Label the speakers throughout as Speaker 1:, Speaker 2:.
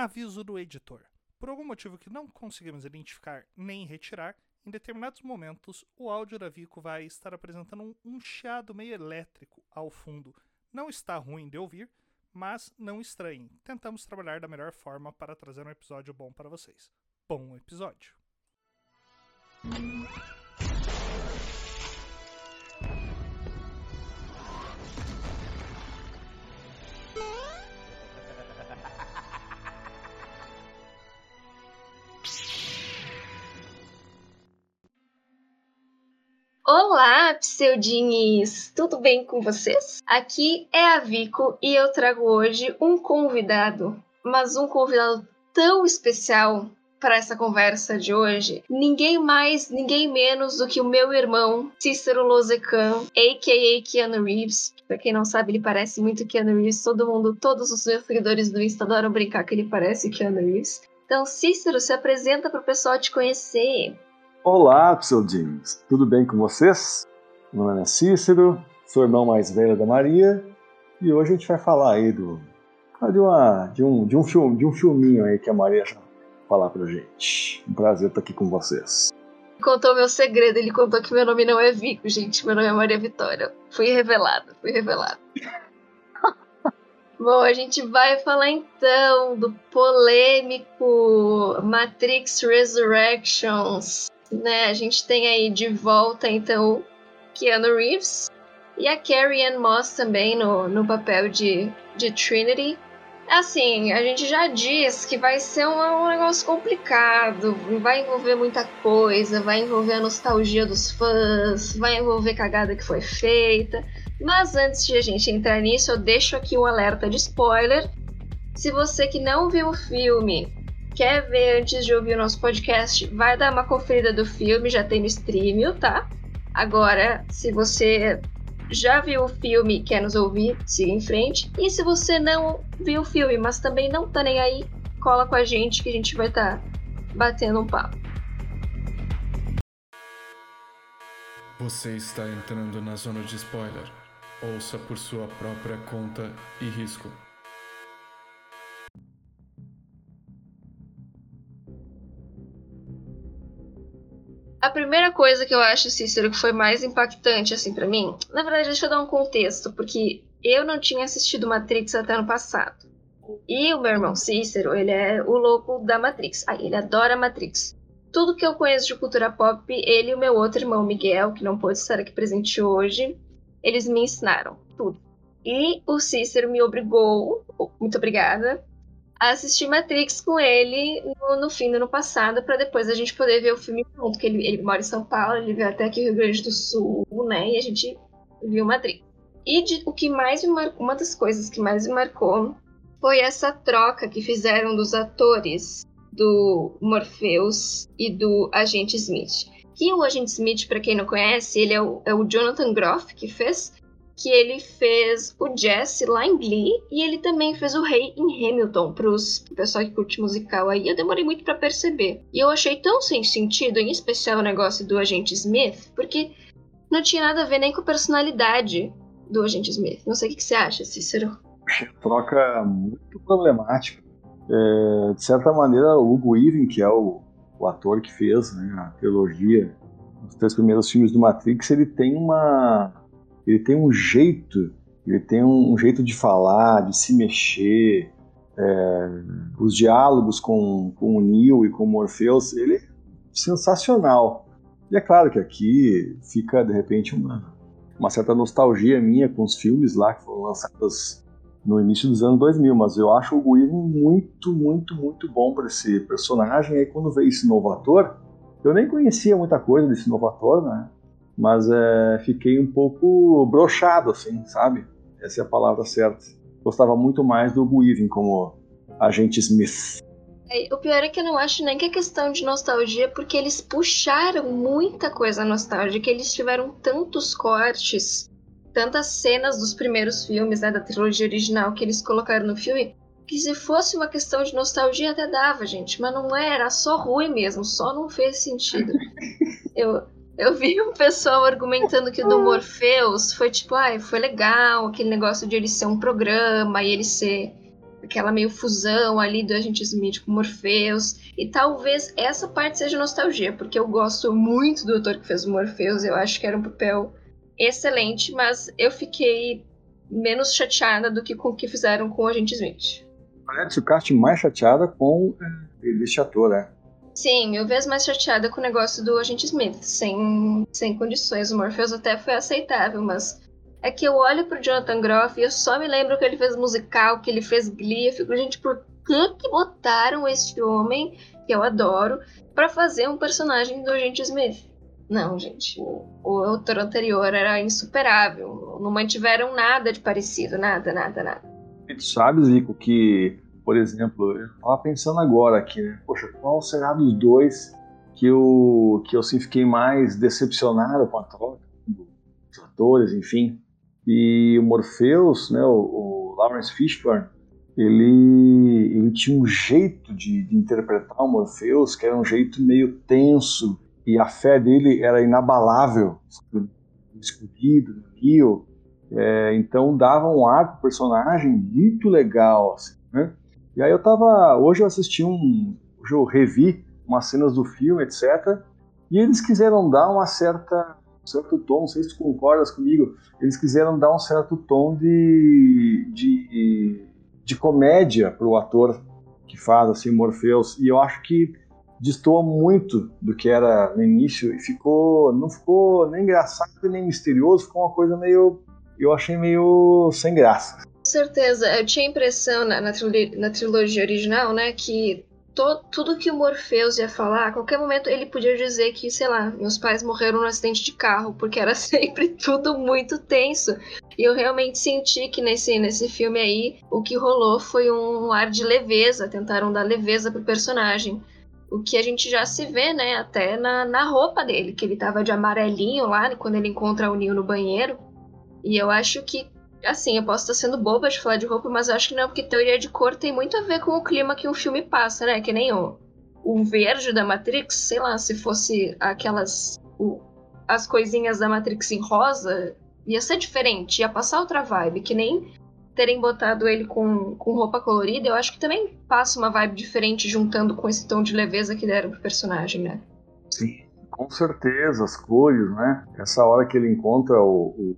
Speaker 1: Aviso do editor. Por algum motivo que não conseguimos identificar nem retirar, em determinados momentos o áudio da Vico vai estar apresentando um, um chiado meio elétrico ao fundo. Não está ruim de ouvir, mas não estranhem. Tentamos trabalhar da melhor forma para trazer um episódio bom para vocês. Bom episódio!
Speaker 2: Olá, pseudinhos! Tudo bem com vocês? Aqui é a Vico e eu trago hoje um convidado, mas um convidado tão especial para essa conversa de hoje. Ninguém mais, ninguém menos do que o meu irmão Cícero Lozecan, a.k.a. Keanu Reeves. Pra quem não sabe, ele parece muito Keanu Reeves. Todo mundo, todos os meus seguidores do Insta adoram brincar que ele parece Keanu Reeves. Então, Cícero, se apresenta para o pessoal te conhecer.
Speaker 3: Olá, pseudinhos! Tudo bem com vocês? Meu nome é Cícero, sou irmão mais velho da Maria e hoje a gente vai falar aí do de, uma, de, um, de, um, filme, de um filminho aí que a Maria já falar pra gente. Um prazer estar aqui com vocês.
Speaker 2: Contou meu segredo, ele contou que meu nome não é Vico, gente, meu nome é Maria Vitória. Fui revelado, fui revelado. Bom, a gente vai falar então do polêmico Matrix Resurrections, né? A gente tem aí de volta, então, Keanu Reeves e a Carrie Ann Moss também no, no papel de, de Trinity. Assim, a gente já diz que vai ser um, um negócio complicado, vai envolver muita coisa, vai envolver a nostalgia dos fãs, vai envolver cagada que foi feita. Mas antes de a gente entrar nisso, eu deixo aqui um alerta de spoiler. Se você que não viu o filme quer ver antes de ouvir o nosso podcast, vai dar uma conferida do filme, já tem no stream, tá? Agora, se você já viu o filme e quer nos ouvir, siga em frente. E se você não viu o filme, mas também não tá nem aí, cola com a gente que a gente vai estar tá batendo um papo.
Speaker 4: Você está entrando na zona de spoiler. Ouça por sua própria conta e risco.
Speaker 2: A primeira coisa que eu acho, Cícero, que foi mais impactante, assim, para mim, na verdade, deixa eu dar um contexto, porque eu não tinha assistido Matrix até ano passado. E o meu irmão Cícero, ele é o louco da Matrix. Ah, ele adora Matrix. Tudo que eu conheço de cultura pop, ele e o meu outro irmão Miguel, que não pôde estar aqui presente hoje, eles me ensinaram tudo. E o Cícero me obrigou, muito obrigada, assistir Matrix com ele no, no fim do ano passado, para depois a gente poder ver o filme junto, que ele, ele mora em São Paulo, ele veio até aqui Rio Grande do Sul, né? E a gente viu Matrix. E de, o que mais me marcou, uma das coisas que mais me marcou foi essa troca que fizeram dos atores do Morpheus e do Agente Smith. Que o Agente Smith, para quem não conhece, ele é o, é o Jonathan Groff que fez, que ele fez o Jesse lá em Glee e ele também fez o Rei em Hamilton pros pessoal que curte musical aí. Eu demorei muito para perceber. E eu achei tão sem sentido, em especial o negócio do agente Smith, porque não tinha nada a ver nem com a personalidade do agente Smith. Não sei o que você acha, Cícero.
Speaker 3: Troca muito problemática. É, de certa maneira, o Hugo Weaving, que é o, o ator que fez né, a trilogia, os três primeiros filmes do Matrix, ele tem uma ele tem um jeito, ele tem um, jeito de falar, de se mexer, é, os diálogos com, com o Neo e com o Morpheus, ele é sensacional. E é claro que aqui fica, de repente, uma, uma certa nostalgia minha com os filmes lá que foram lançados no início dos anos 2000, mas eu acho o Guilherme muito, muito, muito bom para esse personagem. E aí quando veio esse novo ator, eu nem conhecia muita coisa desse novo ator, né? Mas é, fiquei um pouco brochado, assim, sabe? Essa é a palavra certa. Gostava muito mais do Weaving como agente Smith.
Speaker 2: É, o pior é que eu não acho nem que é questão de nostalgia, porque eles puxaram muita coisa nostálgica, eles tiveram tantos cortes, tantas cenas dos primeiros filmes, né, da trilogia original que eles colocaram no filme, que se fosse uma questão de nostalgia até dava, gente, mas não era, só ruim mesmo, só não fez sentido. eu, eu vi um pessoal argumentando que o do Morpheus foi tipo, ai, ah, foi legal, aquele negócio de ele ser um programa e ele ser. aquela meio fusão ali do Agente Smith com Morpheus. E talvez essa parte seja nostalgia, porque eu gosto muito do ator que fez o Morpheus, eu acho que era um papel excelente, mas eu fiquei menos chateada do que com o que fizeram com o Agente Smith.
Speaker 3: Parece o casting mais chateada com é, este ator, né?
Speaker 2: Sim, mil vezes mais chateada com o negócio do Agente Smith, sem, sem condições. O Morpheus até foi aceitável, mas é que eu olho pro Jonathan Groff e eu só me lembro que ele fez musical, que ele fez Glee. Eu fico, gente, por que que botaram este homem, que eu adoro, para fazer um personagem do Agente Smith? Não, gente, o, o autor anterior era insuperável. Não mantiveram nada de parecido, nada, nada, nada.
Speaker 3: Tu sabes, Zico, que por exemplo, eu tava pensando agora aqui, né? Poxa, qual será dos dois que eu, que eu assim, fiquei mais decepcionado com a troca dos atores, enfim. E o Morpheus, né, o, o Lawrence Fishburne, ele, ele tinha um jeito de, de, interpretar o Morpheus que era um jeito meio tenso e a fé dele era inabalável, escolhido, no Rio. É, então dava um ar pro personagem muito legal, assim, né? E aí eu tava. Hoje eu assisti um. Hoje eu revi umas cenas do filme, etc. E eles quiseram dar uma certa. Um certo tom, não sei se tu concordas comigo, eles quiseram dar um certo tom de. de, de comédia pro ator que faz assim Morpheus. E eu acho que destoa muito do que era no início e ficou. não ficou nem engraçado nem misterioso, ficou uma coisa meio. eu achei meio sem graça
Speaker 2: certeza. Eu tinha a impressão na, na, na trilogia original, né, que to, tudo que o Morpheus ia falar, a qualquer momento ele podia dizer que, sei lá, meus pais morreram num acidente de carro, porque era sempre tudo muito tenso. E eu realmente senti que nesse, nesse filme aí, o que rolou foi um ar de leveza, tentaram dar leveza pro personagem. O que a gente já se vê, né, até na, na roupa dele, que ele tava de amarelinho lá, quando ele encontra o Neo no banheiro. E eu acho que Assim, eu posso estar sendo boba de falar de roupa, mas eu acho que não, porque teoria de cor tem muito a ver com o clima que um filme passa, né? Que nem o, o verde da Matrix, sei lá, se fosse aquelas. O, as coisinhas da Matrix em rosa, ia ser diferente, ia passar outra vibe, que nem terem botado ele com, com roupa colorida, eu acho que também passa uma vibe diferente juntando com esse tom de leveza que deram pro personagem, né?
Speaker 3: Sim, com certeza, as cores, né? Essa hora que ele encontra o, o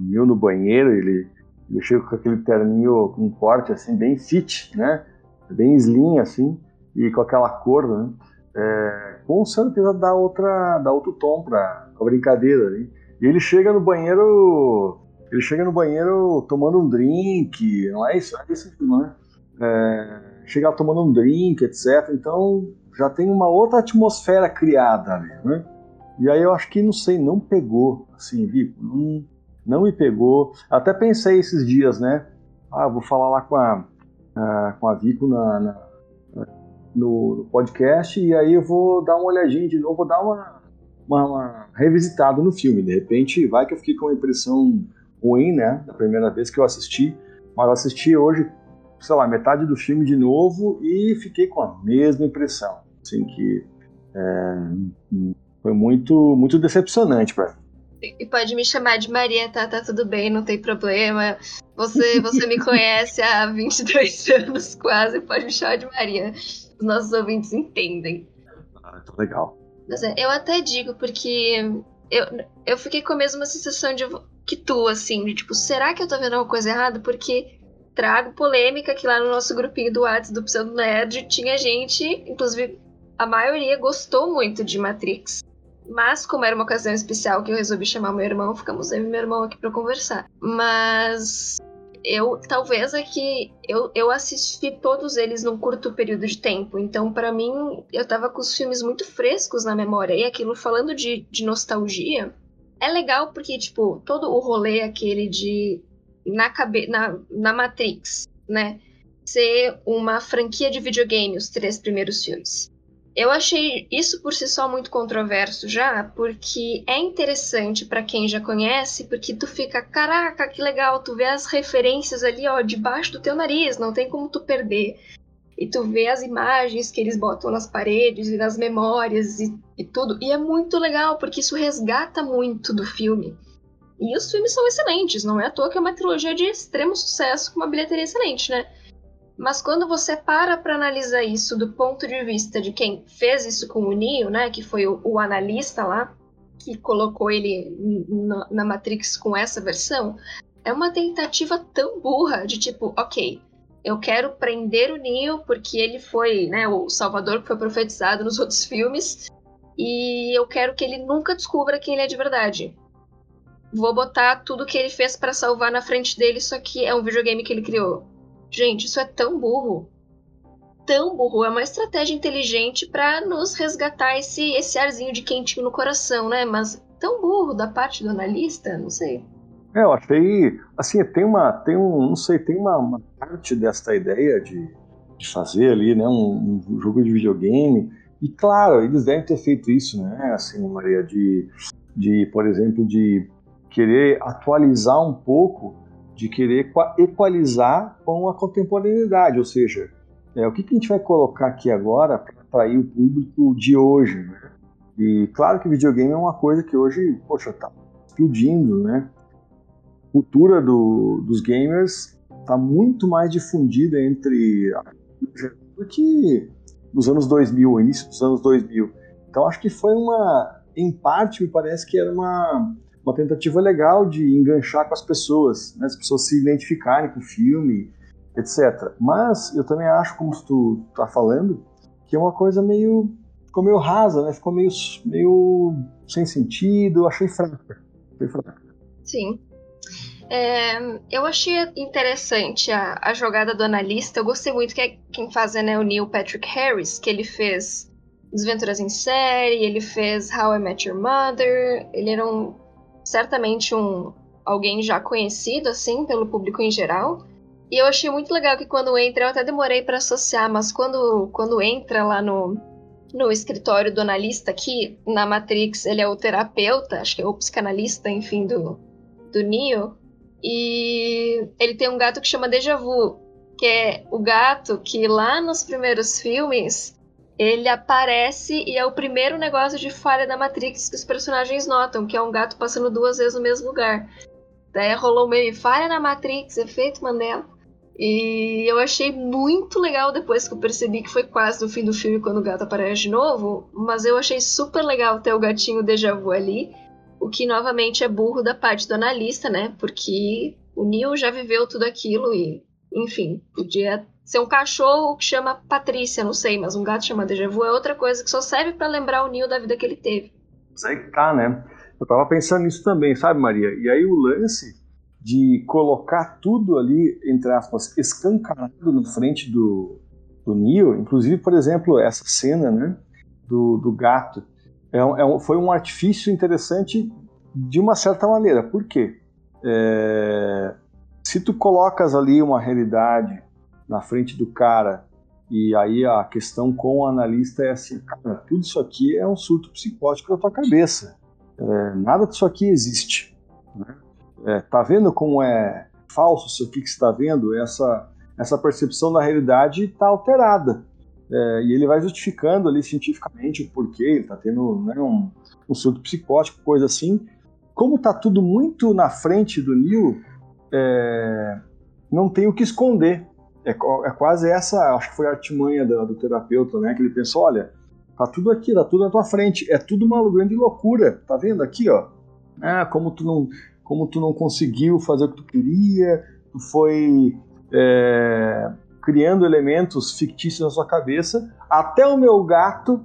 Speaker 3: Neil no banheiro, ele, ele chega com aquele terninho com um corte assim, bem fit, né? Bem slim assim, e com aquela cor, né? É, com certeza dá, outra, dá outro tom pra, pra brincadeira. Né? E ele chega no banheiro. Ele chega no banheiro tomando um drink, não é isso? É isso né? É, chega tomando um drink, etc. Então já tem uma outra atmosfera criada ali, né? E aí eu acho que, não sei, não pegou, assim, Vico, não, não me pegou. Até pensei esses dias, né? Ah, vou falar lá com a, a com a Vico na, na, no podcast e aí eu vou dar uma olhadinha de novo, vou dar uma, uma, uma, revisitada no filme. De repente, vai que eu fiquei com uma impressão ruim, né? Da primeira vez que eu assisti, mas eu assisti hoje, sei lá, metade do filme de novo e fiquei com a mesma impressão. Assim, que é, foi muito, muito decepcionante para mim.
Speaker 2: E pode me chamar de Maria, tá? Tá tudo bem, não tem problema. Você, você me conhece há 22 anos quase, pode me chamar de Maria. Os nossos ouvintes entendem.
Speaker 3: Ah, tá legal.
Speaker 2: Mas é, eu até digo, porque eu, eu fiquei com a mesma sensação de que tu, assim, de tipo, será que eu tô vendo alguma coisa errada? Porque trago polêmica que lá no nosso grupinho do WhatsApp do Pseudo Nerd tinha gente, inclusive a maioria gostou muito de Matrix. Mas, como era uma ocasião especial que eu resolvi chamar meu irmão, ficamos eu e meu irmão aqui para conversar. Mas eu talvez é que eu, eu assisti todos eles num curto período de tempo. Então, para mim, eu tava com os filmes muito frescos na memória. E aquilo, falando de, de nostalgia, é legal porque, tipo, todo o rolê aquele de. Na, cabe na, na Matrix, né? Ser uma franquia de videogame, os três primeiros filmes. Eu achei isso por si só muito controverso já, porque é interessante para quem já conhece, porque tu fica, caraca, que legal, tu vê as referências ali, ó, debaixo do teu nariz, não tem como tu perder. E tu vê as imagens que eles botam nas paredes e nas memórias e, e tudo. E é muito legal, porque isso resgata muito do filme. E os filmes são excelentes, não é à toa que é uma trilogia de extremo sucesso com uma bilheteria excelente, né? Mas quando você para para analisar isso do ponto de vista de quem fez isso com o Neo, né, que foi o, o analista lá, que colocou ele na, Matrix com essa versão, é uma tentativa tão burra de tipo, ok, eu quero prender o Neo porque ele foi, né, o Salvador que foi profetizado nos outros filmes e eu quero que ele nunca descubra quem ele é de verdade. Vou botar tudo que ele fez para salvar na frente dele, só que é um videogame que ele criou. Gente, isso é tão burro. Tão burro. É uma estratégia inteligente para nos resgatar esse, esse arzinho de quentinho no coração, né? Mas tão burro da parte do analista, não sei.
Speaker 3: É, eu achei. Assim, tem uma. Tem um. Não sei, tem uma, uma parte desta ideia de, de fazer ali, né? Um, um, jogo de videogame. E claro, eles devem ter feito isso, né? Assim, Maria, de, de por exemplo, de querer atualizar um pouco de querer equalizar com a contemporaneidade, ou seja, é, o que, que a gente vai colocar aqui agora para atrair o público de hoje, né? E claro que videogame é uma coisa que hoje, poxa, tá explodindo, né? A cultura do, dos gamers está muito mais difundida entre do que nos anos 2000, início dos anos 2000. Então acho que foi uma, em parte, me parece que era uma uma tentativa legal de enganchar com as pessoas, né? as pessoas se identificarem com o filme, etc. Mas eu também acho, como tu tá falando, que é uma coisa meio ficou meio rasa, né? Ficou meio meio sem sentido. Achei fraca, achei fraca.
Speaker 2: Sim. É, eu achei interessante a, a, jogada do analista. Eu gostei muito que é quem faz é né, o Neil Patrick Harris, que ele fez Desventuras em Série, ele fez How I Met Your Mother. Ele era um certamente um alguém já conhecido assim pelo público em geral. E eu achei muito legal que quando entra, eu até demorei para associar, mas quando quando entra lá no no escritório do analista aqui na Matrix, ele é o terapeuta, acho que é o psicanalista, enfim, do do Neo. E ele tem um gato que chama Deja Vu, que é o gato que lá nos primeiros filmes ele aparece e é o primeiro negócio de falha da Matrix que os personagens notam, que é um gato passando duas vezes no mesmo lugar. Daí rolou meio falha na Matrix, efeito Mandela. E eu achei muito legal depois que eu percebi que foi quase no fim do filme quando o gato aparece de novo. Mas eu achei super legal ter o gatinho déjà vu ali. O que novamente é burro da parte do analista, né? Porque o Neil já viveu tudo aquilo e, enfim, podia ser um cachorro que chama Patrícia, não sei, mas um gato chama Deja Vu é outra coisa que só serve para lembrar o Neil da vida que ele teve.
Speaker 3: Isso aí tá, né? Eu tava pensando nisso também, sabe, Maria? E aí o lance de colocar tudo ali, entre aspas, escancarado na frente do, do Neo, inclusive, por exemplo, essa cena, né, do, do gato, é um, é um, foi um artifício interessante de uma certa maneira. Por quê? É, se tu colocas ali uma realidade na frente do cara. E aí a questão com o analista é assim, cara, tudo isso aqui é um surto psicótico da tua cabeça. É, nada disso aqui existe. Né? É, tá vendo como é falso isso aqui que está vendo? Essa, essa percepção da realidade está alterada. É, e ele vai justificando ali cientificamente o porquê, ele está tendo né, um, um surto psicótico, coisa assim. Como está tudo muito na frente do Neil, é, não tem o que esconder. É, é quase essa, acho que foi a artimanha do, do terapeuta, né? Que ele pensou, olha, tá tudo aqui, tá tudo na tua frente, é tudo uma grande loucura, tá vendo aqui, ó? Ah, como tu não, como tu não conseguiu fazer o que tu queria, tu foi é, criando elementos fictícios na sua cabeça, até o meu gato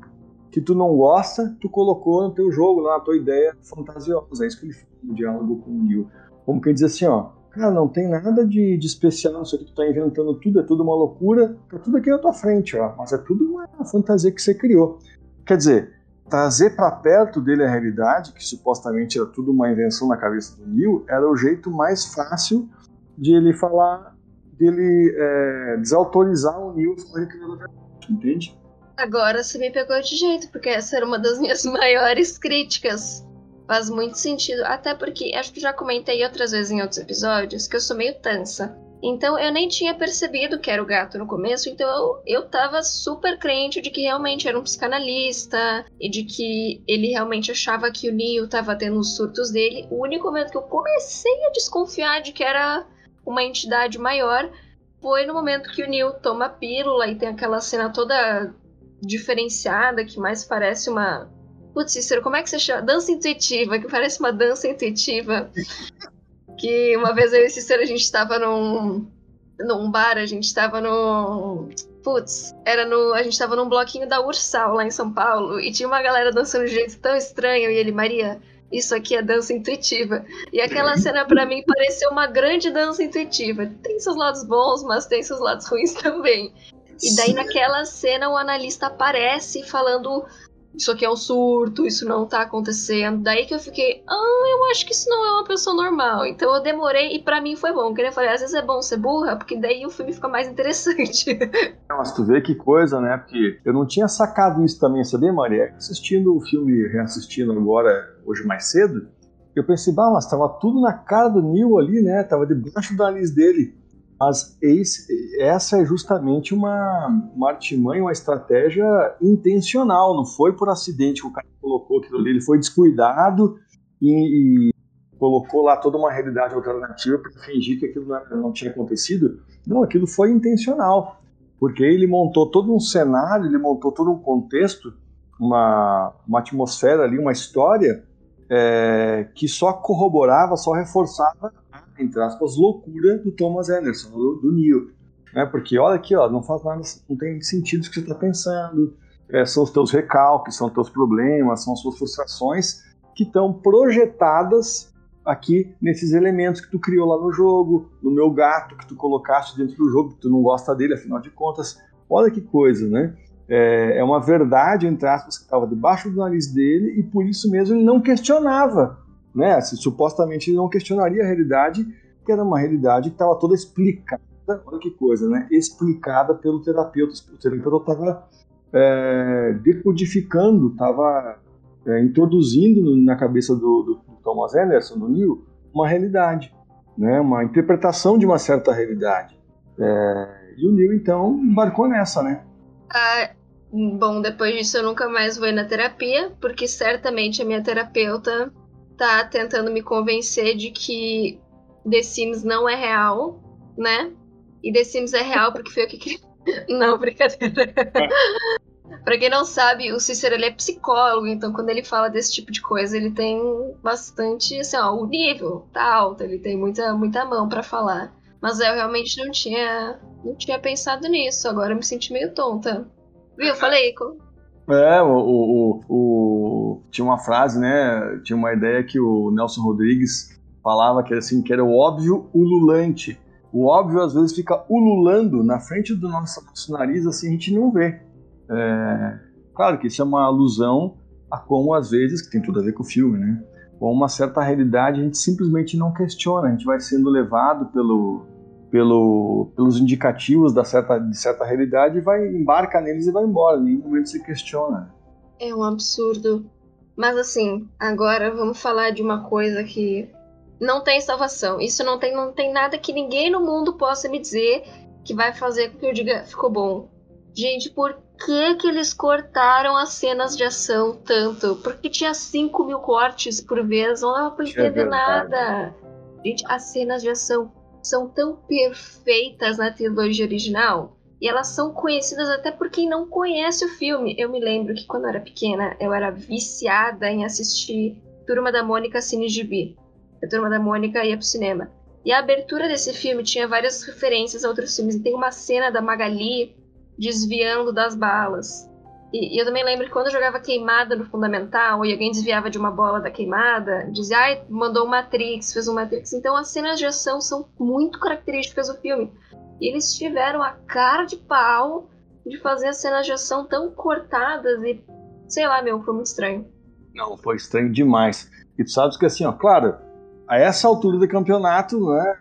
Speaker 3: que tu não gosta, tu colocou no teu jogo, lá na tua ideia fantasiosa. É isso que ele fala no diálogo com o Neil. Como que ele diz assim, ó, Cara, não tem nada de, de especial nisso aqui, tu tá inventando tudo, é tudo uma loucura, tá tudo aqui na tua frente, ó. Mas é tudo uma fantasia que você criou. Quer dizer, trazer para perto dele a realidade, que supostamente era tudo uma invenção na cabeça do Neil, era o jeito mais fácil de ele falar, dele é, desautorizar o Neil falar que não verdade, entende?
Speaker 2: Agora você me pegou de jeito, porque essa era uma das minhas maiores críticas Faz muito sentido, até porque acho que já comentei outras vezes em outros episódios que eu sou meio tansa. Então eu nem tinha percebido que era o gato no começo, então eu, eu tava super crente de que realmente era um psicanalista e de que ele realmente achava que o Neo tava tendo os surtos dele. O único momento que eu comecei a desconfiar de que era uma entidade maior foi no momento que o Neil toma a pílula e tem aquela cena toda diferenciada que mais parece uma. Putz, Cícero, como é que você chama? Dança intuitiva, que parece uma dança intuitiva. que uma vez eu e Cícero a gente estava num, num bar, a gente estava no. Putz, era no. A gente tava num bloquinho da Ursal lá em São Paulo e tinha uma galera dançando de um jeito tão estranho e ele, Maria, isso aqui é dança intuitiva. E aquela cena para mim pareceu uma grande dança intuitiva. Tem seus lados bons, mas tem seus lados ruins também. E daí naquela cena o analista aparece falando isso aqui é um surto, isso não tá acontecendo. Daí que eu fiquei, ah, eu acho que isso não é uma pessoa normal. Então eu demorei e para mim foi bom. Porque eu falei, às vezes é bom ser burra, porque daí o filme fica mais interessante.
Speaker 3: Mas tu vê que coisa, né? Porque eu não tinha sacado isso também, sabia, Maria? Assistindo o filme, reassistindo agora, hoje mais cedo, eu pensei, bah, mas tava tudo na cara do Neil ali, né? Tava debaixo do nariz dele. Mas esse, essa é justamente uma, uma artimanha, uma estratégia intencional, não foi por acidente que o cara colocou aquilo ali, ele foi descuidado e, e colocou lá toda uma realidade alternativa para fingir que aquilo não, não tinha acontecido. Não, aquilo foi intencional, porque ele montou todo um cenário, ele montou todo um contexto, uma, uma atmosfera ali, uma história é, que só corroborava, só reforçava entre aspas, loucura do Thomas Anderson, do, do Neil. Né? Porque olha aqui, ó, não faz nada, não tem sentido o que você está pensando. É, são os teus recalques, são os teus problemas, são as suas frustrações que estão projetadas aqui nesses elementos que tu criou lá no jogo, no meu gato que tu colocaste dentro do jogo, que tu não gosta dele, afinal de contas. Olha que coisa, né? É, é uma verdade, entre aspas, que estava debaixo do nariz dele e por isso mesmo ele não questionava né? Se, supostamente ele não questionaria a realidade, que era uma realidade que estava toda explicada, olha que coisa, né? Explicada pelo terapeuta. O terapeuta estava é, decodificando, estava é, introduzindo na cabeça do, do, Thomas Anderson, do Neil, uma realidade, né? Uma interpretação de uma certa realidade. É, e o Neil então embarcou nessa, né?
Speaker 2: Ah, bom, depois disso eu nunca mais vou na terapia, porque certamente a minha terapeuta tá tentando me convencer de que The Sims não é real, né? E The Sims é real porque foi o que. não, brincadeira. pra quem não sabe, o Cícero ele é psicólogo, então quando ele fala desse tipo de coisa, ele tem bastante, assim, ó, o nível tá alto, ele tem muita, muita mão para falar. Mas eu realmente não tinha, não tinha pensado nisso, agora eu me senti meio tonta. Viu? Falei,
Speaker 3: é, o, o, o, tinha uma frase, né? Tinha uma ideia que o Nelson Rodrigues falava que era assim, que era o óbvio ululante. O óbvio às vezes fica ululando na frente do nosso, nariz, assim a gente não vê. É, claro que isso é uma alusão a como às vezes, que tem tudo a ver com o filme, né? Com uma certa realidade a gente simplesmente não questiona, a gente vai sendo levado pelo, pelo, pelos indicativos da certa, de certa realidade e vai embarca neles e vai embora. Em nenhum momento se questiona.
Speaker 2: É um absurdo. Mas assim, agora vamos falar de uma coisa que não tem salvação. Isso não tem, não tem nada que ninguém no mundo possa me dizer que vai fazer com que eu diga ficou bom. Gente, por que que eles cortaram as cenas de ação tanto? Porque tinha 5 mil cortes por vez, não dava pra é entender nada. Gente, as cenas de ação são tão perfeitas na trilogia original e elas são conhecidas até por quem não conhece o filme. Eu me lembro que quando eu era pequena, eu era viciada em assistir Turma da Mônica Cine Gibi. A Turma da Mônica ia pro cinema. E a abertura desse filme tinha várias referências a outros filmes. E tem uma cena da Magali desviando das balas. E, e, eu também lembro que quando eu jogava queimada no Fundamental e alguém desviava de uma bola da queimada, dizia, ai, mandou um Matrix, fez um Matrix. Então as cenas de ação são muito características do filme. Eles tiveram a cara de pau de fazer as cenas de ação tão cortadas e, sei lá, meu, foi muito estranho.
Speaker 3: Não, foi estranho demais. E tu sabes que assim, ó, claro, a essa altura do campeonato, né,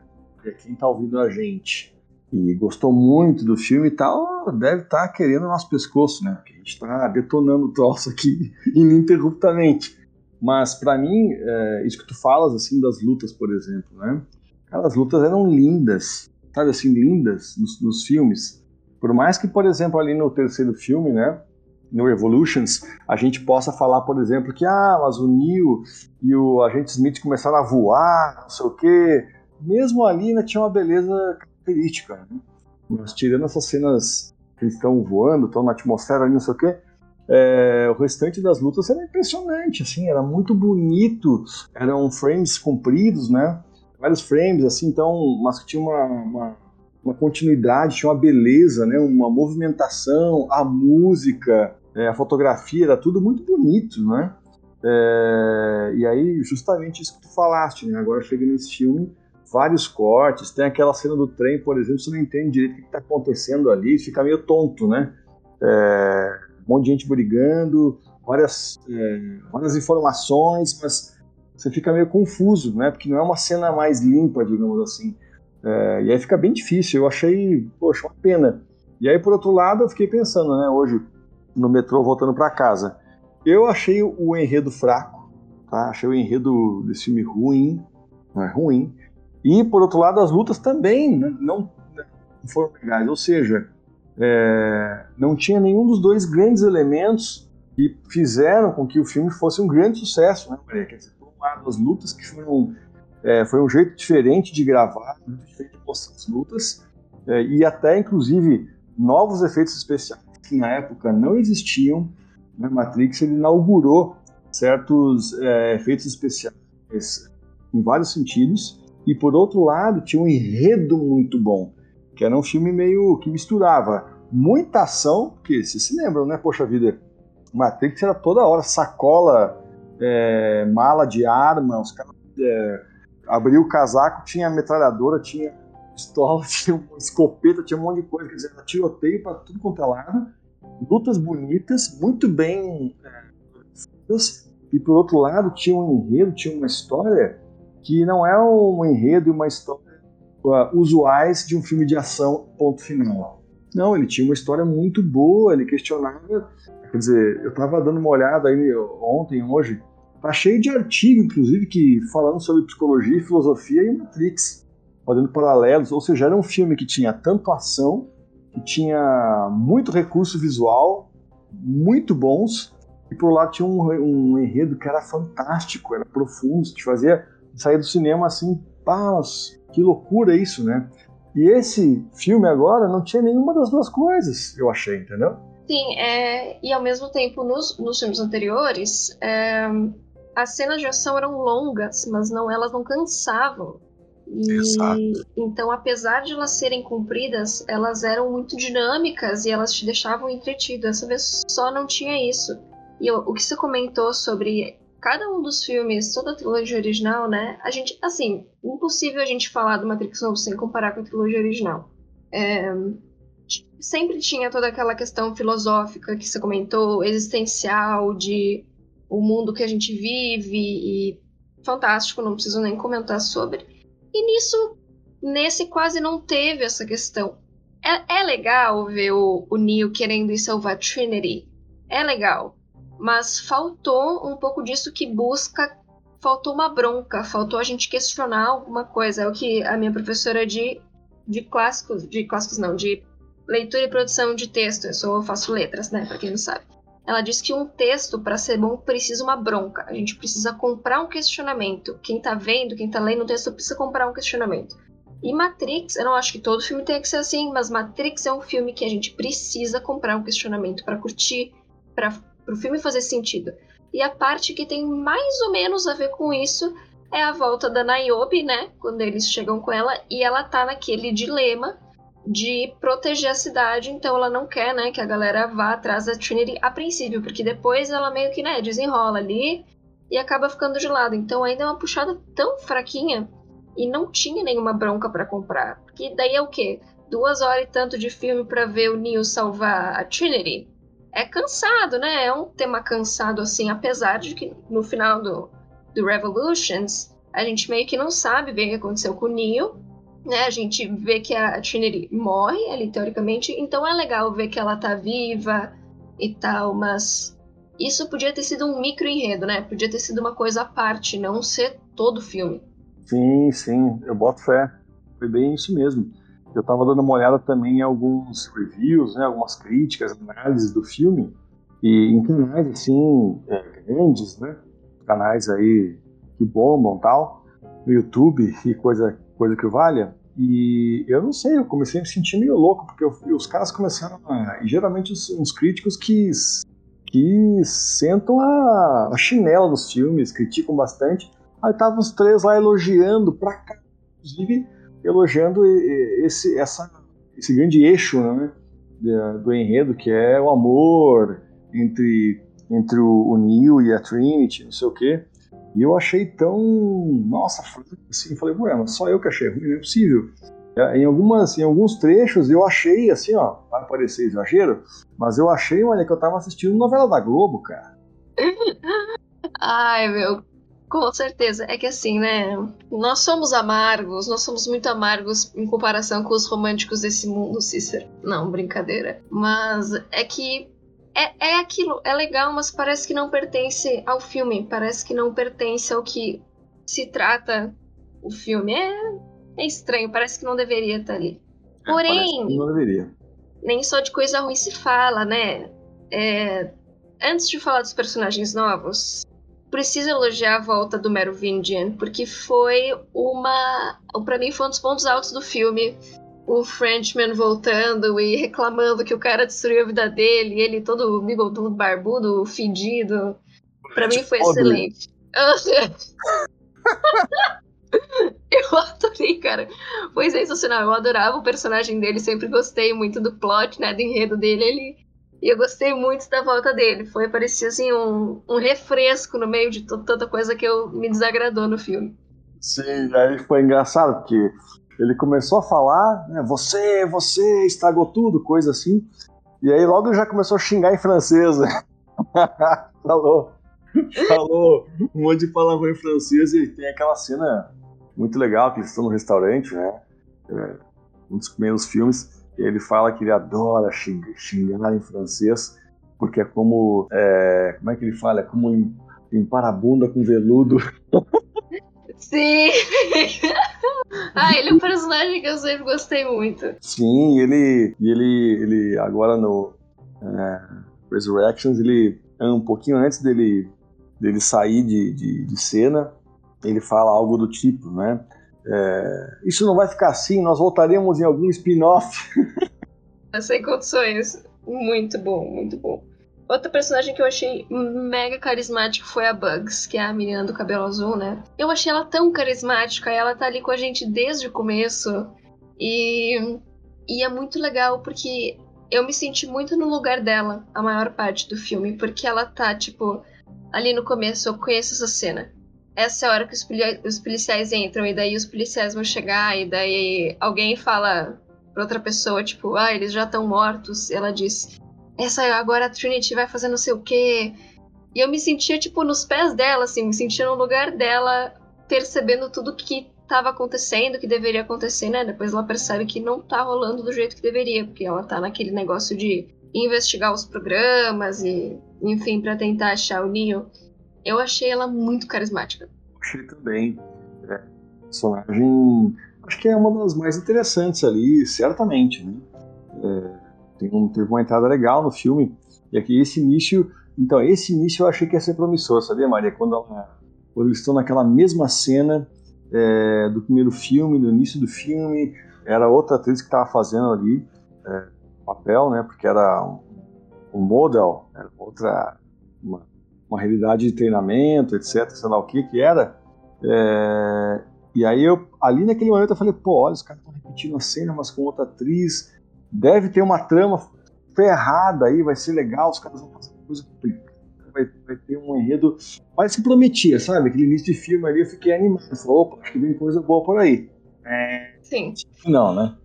Speaker 3: quem tá ouvindo a gente e gostou muito do filme e tal, deve estar tá querendo o nosso pescoço, né? Porque a gente está detonando o troço aqui ininterruptamente. Mas para mim, é, isso que tu falas assim das lutas, por exemplo, né? As lutas eram lindas, sabe assim, lindas nos, nos filmes. Por mais que, por exemplo, ali no terceiro filme, né? no Evolutions, a gente possa falar, por exemplo, que ah, mas o Neo e o agente Smith começaram a voar, não sei o quê. Mesmo ali ainda tinha uma beleza característica. Né? Mas tirando essas cenas que estão voando, estão na atmosfera ali, não sei o quê, é, o restante das lutas era impressionante, assim, era muito bonito, eram frames compridos, né? Vários frames, assim, então, mas que tinha uma, uma, uma continuidade, tinha uma beleza, né? Uma movimentação, a música, é, a fotografia, era tudo muito bonito, né? É, e aí, justamente isso que tu falaste, né? Agora chega nesse filme, vários cortes, tem aquela cena do trem, por exemplo, você não entende direito o que está acontecendo ali, fica meio tonto, né? É, um monte de gente brigando, várias, é, várias informações, mas você fica meio confuso, né? Porque não é uma cena mais limpa, digamos assim. É, e aí fica bem difícil. Eu achei, poxa, uma pena. E aí, por outro lado, eu fiquei pensando, né? Hoje, no metrô, voltando para casa. Eu achei o enredo fraco, tá? Achei o enredo desse filme ruim, não é ruim. E, por outro lado, as lutas também né? não, não foram legais. Ou seja, é, não tinha nenhum dos dois grandes elementos que fizeram com que o filme fosse um grande sucesso, né, Maria? Quer dizer, as lutas que foram é, foi um jeito diferente de gravar, muito diferente de mostrar as lutas, é, e até, inclusive, novos efeitos especiais que na época não existiam. Né, Matrix ele inaugurou certos é, efeitos especiais em vários sentidos, e por outro lado, tinha um enredo muito bom que era um filme meio que misturava muita ação, porque vocês se lembram, né? Poxa vida, Matrix era toda hora sacola, é, mala de arma, os caras é, abriu o casaco, tinha metralhadora, tinha pistola, tinha escopeta, tinha um monte de coisa, quer dizer, tiroteio para tudo quanto é lado, lutas bonitas, muito bem é, e por outro lado tinha um enredo, tinha uma história que não é um enredo e uma história uh, usuais de um filme de ação, ponto final. Não, ele tinha uma história muito boa, ele questionava. Quer dizer, eu estava dando uma olhada aí ontem, hoje, tá cheio de artigo, inclusive, que falando sobre psicologia, filosofia e Matrix, fazendo paralelos. Ou seja, era um filme que tinha tanto ação, que tinha muito recurso visual, muito bons, e por lá tinha um, um enredo que era fantástico, era profundo, te fazia sair do cinema assim, pá, que loucura isso, né? E esse filme agora não tinha nenhuma das duas coisas, eu achei, entendeu?
Speaker 2: Sim, é, e ao mesmo tempo, nos, nos filmes anteriores, é, as cenas de ação eram longas, mas não elas não cansavam. E, Exato. Então, apesar de elas serem compridas, elas eram muito dinâmicas e elas te deixavam entretido. Dessa vez só não tinha isso. E eu, o que você comentou sobre cada um dos filmes, toda a trilogia original, né? A gente, assim, impossível a gente falar do Matrix novo sem comparar com a trilogia original. É, sempre tinha toda aquela questão filosófica que você comentou, existencial, de o mundo que a gente vive, e fantástico, não preciso nem comentar sobre. E nisso, nesse quase não teve essa questão. É, é legal ver o, o Neo querendo ir salvar Trinity. É legal mas faltou um pouco disso que busca, faltou uma bronca, faltou a gente questionar alguma coisa. É o que a minha professora de, de clássicos, de clássicos não, de leitura e produção de texto, eu eu faço letras, né, para quem não sabe. Ela diz que um texto, para ser bom, precisa uma bronca. A gente precisa comprar um questionamento. Quem tá vendo, quem tá lendo o texto, precisa comprar um questionamento. E Matrix, eu não acho que todo filme tenha que ser assim, mas Matrix é um filme que a gente precisa comprar um questionamento para curtir, para o filme fazer sentido. E a parte que tem mais ou menos a ver com isso é a volta da Niobe, né? Quando eles chegam com ela e ela tá naquele dilema de proteger a cidade, então ela não quer, né, que a galera vá atrás da Trinity a princípio, porque depois ela meio que, né, desenrola ali e acaba ficando de lado. Então ainda é uma puxada tão fraquinha e não tinha nenhuma bronca para comprar. Porque daí é o quê? Duas horas e tanto de filme para ver o Neo salvar a Trinity? é cansado, né? É um tema cansado, assim, apesar de que no final do, do Revolutions a gente meio que não sabe bem o que aconteceu com o Neo, né? A gente vê que a Trinity morre ali, teoricamente, então é legal ver que ela tá viva e tal, mas isso podia ter sido um micro enredo, né? Podia ter sido uma coisa à parte, não ser todo o filme.
Speaker 3: Sim, sim, eu boto fé. Foi bem isso mesmo. Eu estava dando uma olhada também em alguns reviews, né, algumas críticas, análises do filme, e em canais assim, é, grandes, né, canais aí que bombam tal, no YouTube e coisa, coisa que valha, E eu não sei, eu comecei a me sentir meio louco, porque eu, os caras começaram a. E geralmente os, uns críticos que, que sentam a, a chinela nos filmes, criticam bastante. Aí estavam os três lá elogiando pra cá, inclusive elogiando esse, essa, esse grande eixo né, do enredo, que é o amor entre, entre o, Neil e a Trinity, não sei o quê. E eu achei tão. Nossa, assim, falei, ué, mas só eu que achei ruim, não é possível. Em, algumas, em alguns trechos eu achei, assim, ó, vai parecer exagero, mas eu achei, olha, que eu tava assistindo novela da Globo, cara.
Speaker 2: Ai, meu, com certeza. É que assim, né? Nós somos amargos, nós somos muito amargos em comparação com os românticos desse mundo, Cícero. Não, brincadeira. Mas é que é, é aquilo, é legal, mas parece que não pertence ao filme, parece que não pertence ao que se trata o filme. É, é estranho, parece que não deveria estar ali. É, Porém,
Speaker 3: não deveria.
Speaker 2: nem só de coisa ruim se fala, né? É, antes de falar dos personagens novos, preciso elogiar a volta do Merovingian, porque foi uma. para mim, foi um dos pontos altos do filme o Frenchman voltando e reclamando que o cara destruiu a vida dele, ele todo bigodudo, barbudo, fedido. Pra mim foi excelente. eu adorei, cara. Foi sensacional. Eu adorava o personagem dele, sempre gostei muito do plot, né, do enredo dele. Ele... E eu gostei muito da volta dele. Foi, parecia assim, um, um refresco no meio de tanta coisa que eu, me desagradou no filme.
Speaker 3: Sim, aí foi engraçado, porque ele começou a falar, né, você, você, estragou tudo, coisa assim. E aí logo já começou a xingar em francês. Né? falou, falou um monte de palavrão em francês e tem aquela cena muito legal que eles estão no restaurante, né? É, um dos primeiros filmes. E ele fala que ele adora xingar, xingar em francês, porque é como. É, como é que ele fala? É como limpar a bunda com veludo.
Speaker 2: Sim! ah, ele é um personagem que eu sempre gostei muito.
Speaker 3: Sim, ele, ele, ele agora no é, Resurrections, ele um pouquinho antes dele, dele sair de, de, de cena, ele fala algo do tipo, né? É, isso não vai ficar assim, nós voltaremos em algum spin-off.
Speaker 2: Sem condições. Muito bom, muito bom. Outra personagem que eu achei mega carismático foi a Bugs, que é a menina do cabelo azul, né? Eu achei ela tão carismática, ela tá ali com a gente desde o começo. E, e é muito legal porque eu me senti muito no lugar dela a maior parte do filme, porque ela tá, tipo, ali no começo, eu conheço essa cena. Essa é a hora que os, os policiais entram, e daí os policiais vão chegar, e daí alguém fala pra outra pessoa, tipo, ah, eles já estão mortos. Ela diz, essa agora a Trinity vai fazer não sei o quê. E eu me sentia, tipo, nos pés dela, assim, me sentia no lugar dela, percebendo tudo que estava acontecendo, que deveria acontecer, né? Depois ela percebe que não tá rolando do jeito que deveria, porque ela tá naquele negócio de investigar os programas e, enfim, para tentar achar o Neo. Eu achei ela muito carismática.
Speaker 3: Achei também. É, personagem, acho que é uma das mais interessantes ali, certamente, né? É, tem um, teve uma entrada legal no filme. E aqui esse início. Então, esse início eu achei que ia ser promissor, sabia, Maria? Quando, ela, quando eles estão naquela mesma cena é, do primeiro filme, do início do filme, era outra atriz que estava fazendo ali é, papel, né? Porque era um, um model, era outra. Uma, uma realidade de treinamento, etc. Sei lá o que que era. É, e aí eu, ali naquele momento eu falei, pô, olha, os caras estão repetindo a cena, mas com outra atriz deve ter uma trama ferrada aí, vai ser legal, os caras vão fazer coisa complicada, vai, vai ter um enredo. Mas se prometia, sabe? Aquele início de filme ali eu fiquei animado. Falei, opa, acho que vem coisa boa por aí.
Speaker 2: É... Sim.
Speaker 3: Não, né?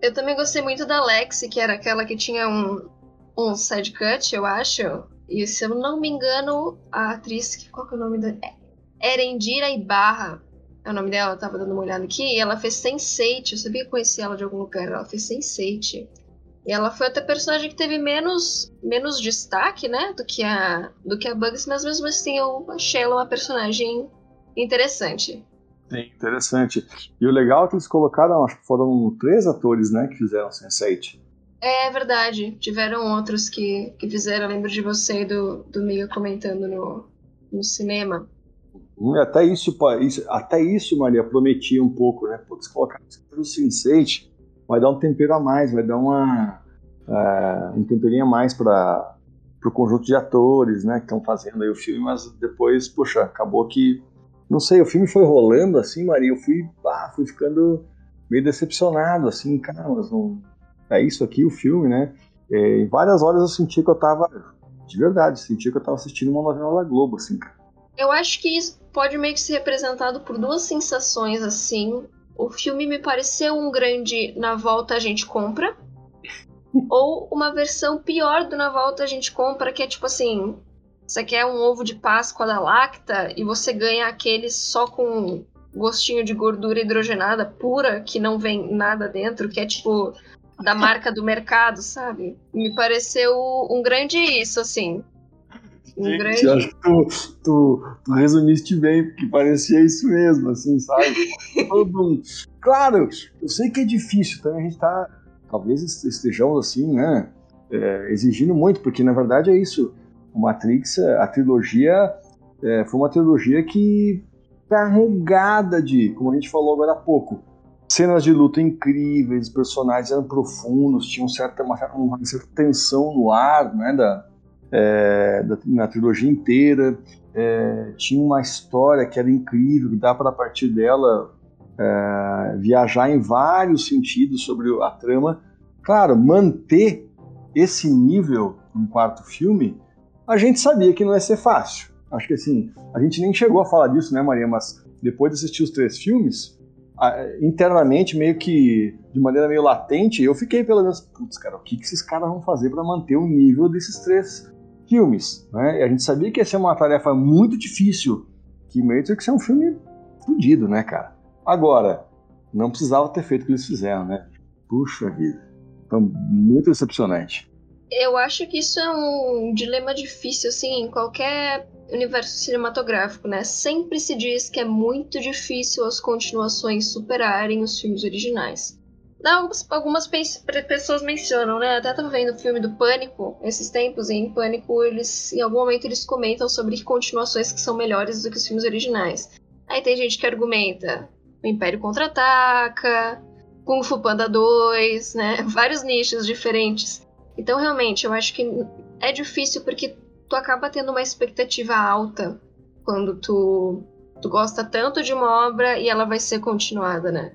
Speaker 2: Eu também gostei muito da Lexi, que era aquela que tinha um, um side cut, eu acho. E se eu não me engano, a atriz, qual que é o nome da. É, Erendira Ibarra é o nome dela, eu tava dando uma olhada aqui, e ela fez Sense8, eu sabia que conhecia ela de algum lugar, ela fez Sense8. E ela foi até personagem que teve menos, menos destaque, né, do que a do que a Bugs, mas mesmo assim eu achei ela uma personagem interessante.
Speaker 3: Sim, interessante. E o legal é que eles colocaram, acho que foram três atores, né, que fizeram Sense8.
Speaker 2: É verdade, tiveram outros que, que fizeram, lembro de você e do, do Mia comentando no, no cinema.
Speaker 3: Hum, até isso, até isso, Maria, prometia um pouco, né? Putz, colocar o Sense8 vai dar um tempero a mais, vai dar uma, uh, um temperinho a mais para o conjunto de atores, né, que estão fazendo aí o filme, mas depois, poxa, acabou que, não sei, o filme foi rolando assim, Maria, eu fui, ah, fui ficando meio decepcionado, assim, cara, mas não, é isso aqui o filme, né? É, em várias horas eu senti que eu tava, de verdade, senti que eu tava assistindo uma novela da Globo, assim, cara.
Speaker 2: Eu acho que isso pode meio que ser representado por duas sensações, assim. O filme me pareceu um grande Na Volta a gente compra. ou uma versão pior do Na Volta a gente compra, que é tipo assim: você quer um ovo de Páscoa da Lacta e você ganha aquele só com gostinho de gordura hidrogenada pura, que não vem nada dentro, que é tipo da marca do mercado, sabe? Me pareceu um grande isso, assim. Um grande...
Speaker 3: Acho que tu, tu, tu, resumiste bem, porque parecia isso mesmo, assim, sabe? Todo Claro, eu sei que é difícil, também a gente tá. Talvez estejamos assim, né? É, exigindo muito, porque na verdade é isso. O Matrix, a trilogia, é, foi uma trilogia que carregada de, como a gente falou agora há pouco, cenas de luta incríveis, personagens eram profundos, tinham certa, uma, uma certa tensão no ar, né, da, é, da, na trilogia inteira, é, tinha uma história que era incrível, que dá para partir dela é, viajar em vários sentidos sobre a trama. Claro, manter esse nível no quarto filme, a gente sabia que não ia ser fácil. Acho que assim, a gente nem chegou a falar disso, né, Maria? Mas depois de assistir os três filmes, internamente, meio que de maneira meio latente, eu fiquei pelo menos, putz, cara, o que, que esses caras vão fazer para manter o nível desses três filmes? Né? E a gente sabia que ia ser uma tarefa muito difícil, que Matrix é um filme fodido, né, cara? Agora, não precisava ter feito o que eles fizeram, né? Puxa vida, foi muito decepcionante.
Speaker 2: Eu acho que isso é um dilema difícil, assim, em qualquer universo cinematográfico, né? Sempre se diz que é muito difícil as continuações superarem os filmes originais. Algumas, algumas pessoas mencionam, né? Até tava vendo o filme do Pânico esses tempos, e em Pânico eles, em algum momento, eles comentam sobre continuações que são melhores do que os filmes originais. Aí tem gente que argumenta o Império Contra-Ataca, Kung Fu Panda 2, né? Vários nichos diferentes. Então, realmente, eu acho que é difícil porque tu acaba tendo uma expectativa alta quando tu, tu gosta tanto de uma obra e ela vai ser continuada, né?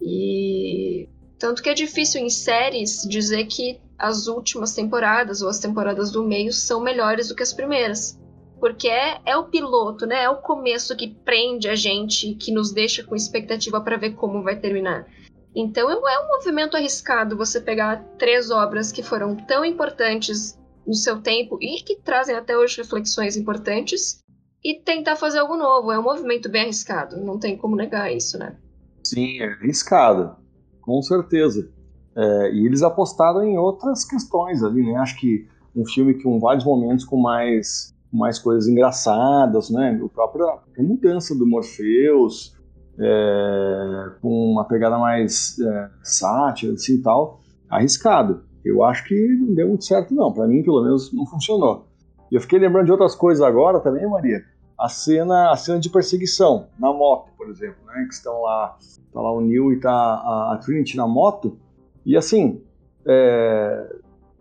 Speaker 2: E tanto que é difícil em séries dizer que as últimas temporadas ou as temporadas do meio são melhores do que as primeiras. Porque é, é o piloto, né? É o começo que prende a gente, que nos deixa com expectativa para ver como vai terminar. Então é um movimento arriscado você pegar três obras que foram tão importantes no seu tempo e que trazem até hoje reflexões importantes e tentar fazer algo novo. É um movimento bem arriscado, não tem como negar isso, né?
Speaker 3: Sim, é arriscado, com certeza. É, e eles apostaram em outras questões ali, né? Acho que um filme com vários momentos com mais, mais coisas engraçadas, né? O próprio a mudança do Morpheus, é, com uma pegada mais é, sátira assim, tal, arriscado. Eu acho que não deu muito certo, não. Para mim, pelo menos, não funcionou. E eu fiquei lembrando de outras coisas agora também, Maria. A cena, a cena de perseguição na moto, por exemplo, né? Que estão lá, tá lá o Neil e tá a, a Trinity na moto. E assim, é,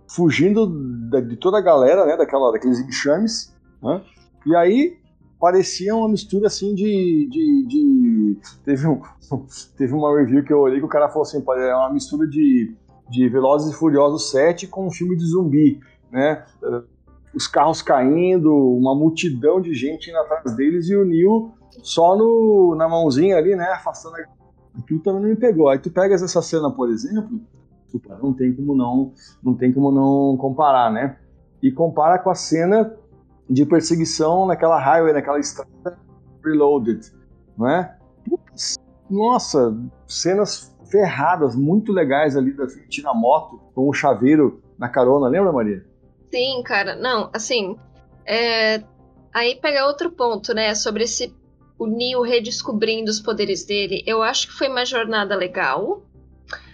Speaker 3: fugindo de toda a galera, né? Daquela, daqueles enxames, né? E aí parecia uma mistura assim de. de, de... Teve, um, teve uma review que eu olhei que o cara falou assim: é uma mistura de de Velozes e Furiosos 7 com um filme de zumbi, né? Os carros caindo, uma multidão de gente indo atrás deles e o Neil só no, na mãozinha ali, né? Afastando. Aquilo também não me pegou. Aí tu pegas essa cena, por exemplo, não tem como não, não tem como não comparar, né? E compara com a cena de perseguição naquela highway, naquela estrada Reloaded, não é? Nossa, cenas ferradas muito legais ali da frente na moto, com o chaveiro na carona, lembra, Maria?
Speaker 2: Sim, cara. Não, assim. É... Aí pega outro ponto, né? Sobre esse. O Neo redescobrindo os poderes dele. Eu acho que foi uma jornada legal.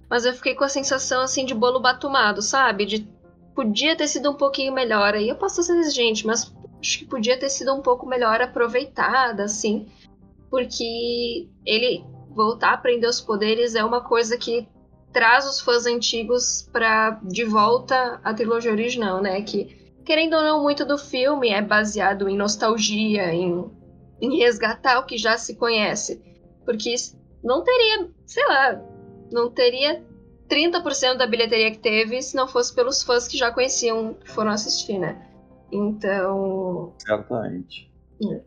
Speaker 2: Mas eu fiquei com a sensação, assim, de bolo batumado, sabe? De. Podia ter sido um pouquinho melhor. Aí eu posso ser exigente, mas acho que podia ter sido um pouco melhor aproveitada, assim, porque ele voltar a aprender os poderes é uma coisa que traz os fãs antigos para de volta à trilogia original, né? Que querendo ou não muito do filme é baseado em nostalgia, em, em resgatar o que já se conhece, porque não teria, sei lá, não teria 30% da bilheteria que teve se não fosse pelos fãs que já conheciam, que foram assistir, né? Então.
Speaker 3: Certamente.
Speaker 2: É.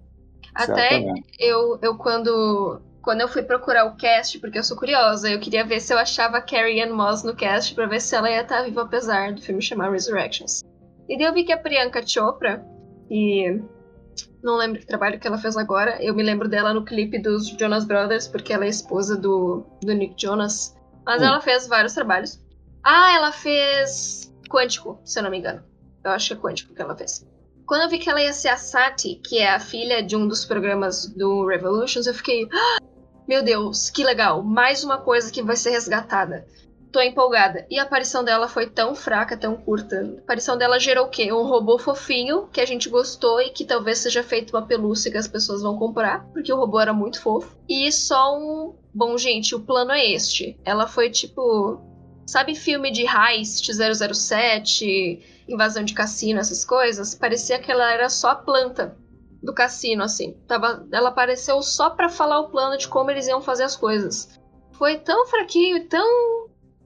Speaker 2: Até Certamente. eu, eu quando. Quando eu fui procurar o cast, porque eu sou curiosa, eu queria ver se eu achava a Carrie Ann Moss no cast pra ver se ela ia estar viva apesar do filme chamar Resurrections. E daí eu vi que a Priyanka Chopra, e não lembro que trabalho que ela fez agora, eu me lembro dela no clipe dos Jonas Brothers, porque ela é esposa do, do Nick Jonas. Mas hum. ela fez vários trabalhos. Ah, ela fez Quântico, se eu não me engano. Eu acho que é Quântico que ela fez. Quando eu vi que ela ia ser a Sati, que é a filha de um dos programas do Revolutions, eu fiquei. Ah, meu Deus, que legal! Mais uma coisa que vai ser resgatada. Tô empolgada. E a aparição dela foi tão fraca, tão curta. A aparição dela gerou o quê? Um robô fofinho que a gente gostou e que talvez seja feito uma pelúcia que as pessoas vão comprar, porque o robô era muito fofo. E só um. Bom, gente, o plano é este. Ela foi tipo. Sabe filme de Heist 007, invasão de cassino, essas coisas? Parecia que ela era só a planta do cassino, assim. Tava, ela apareceu só para falar o plano de como eles iam fazer as coisas. Foi tão fraquinho e tão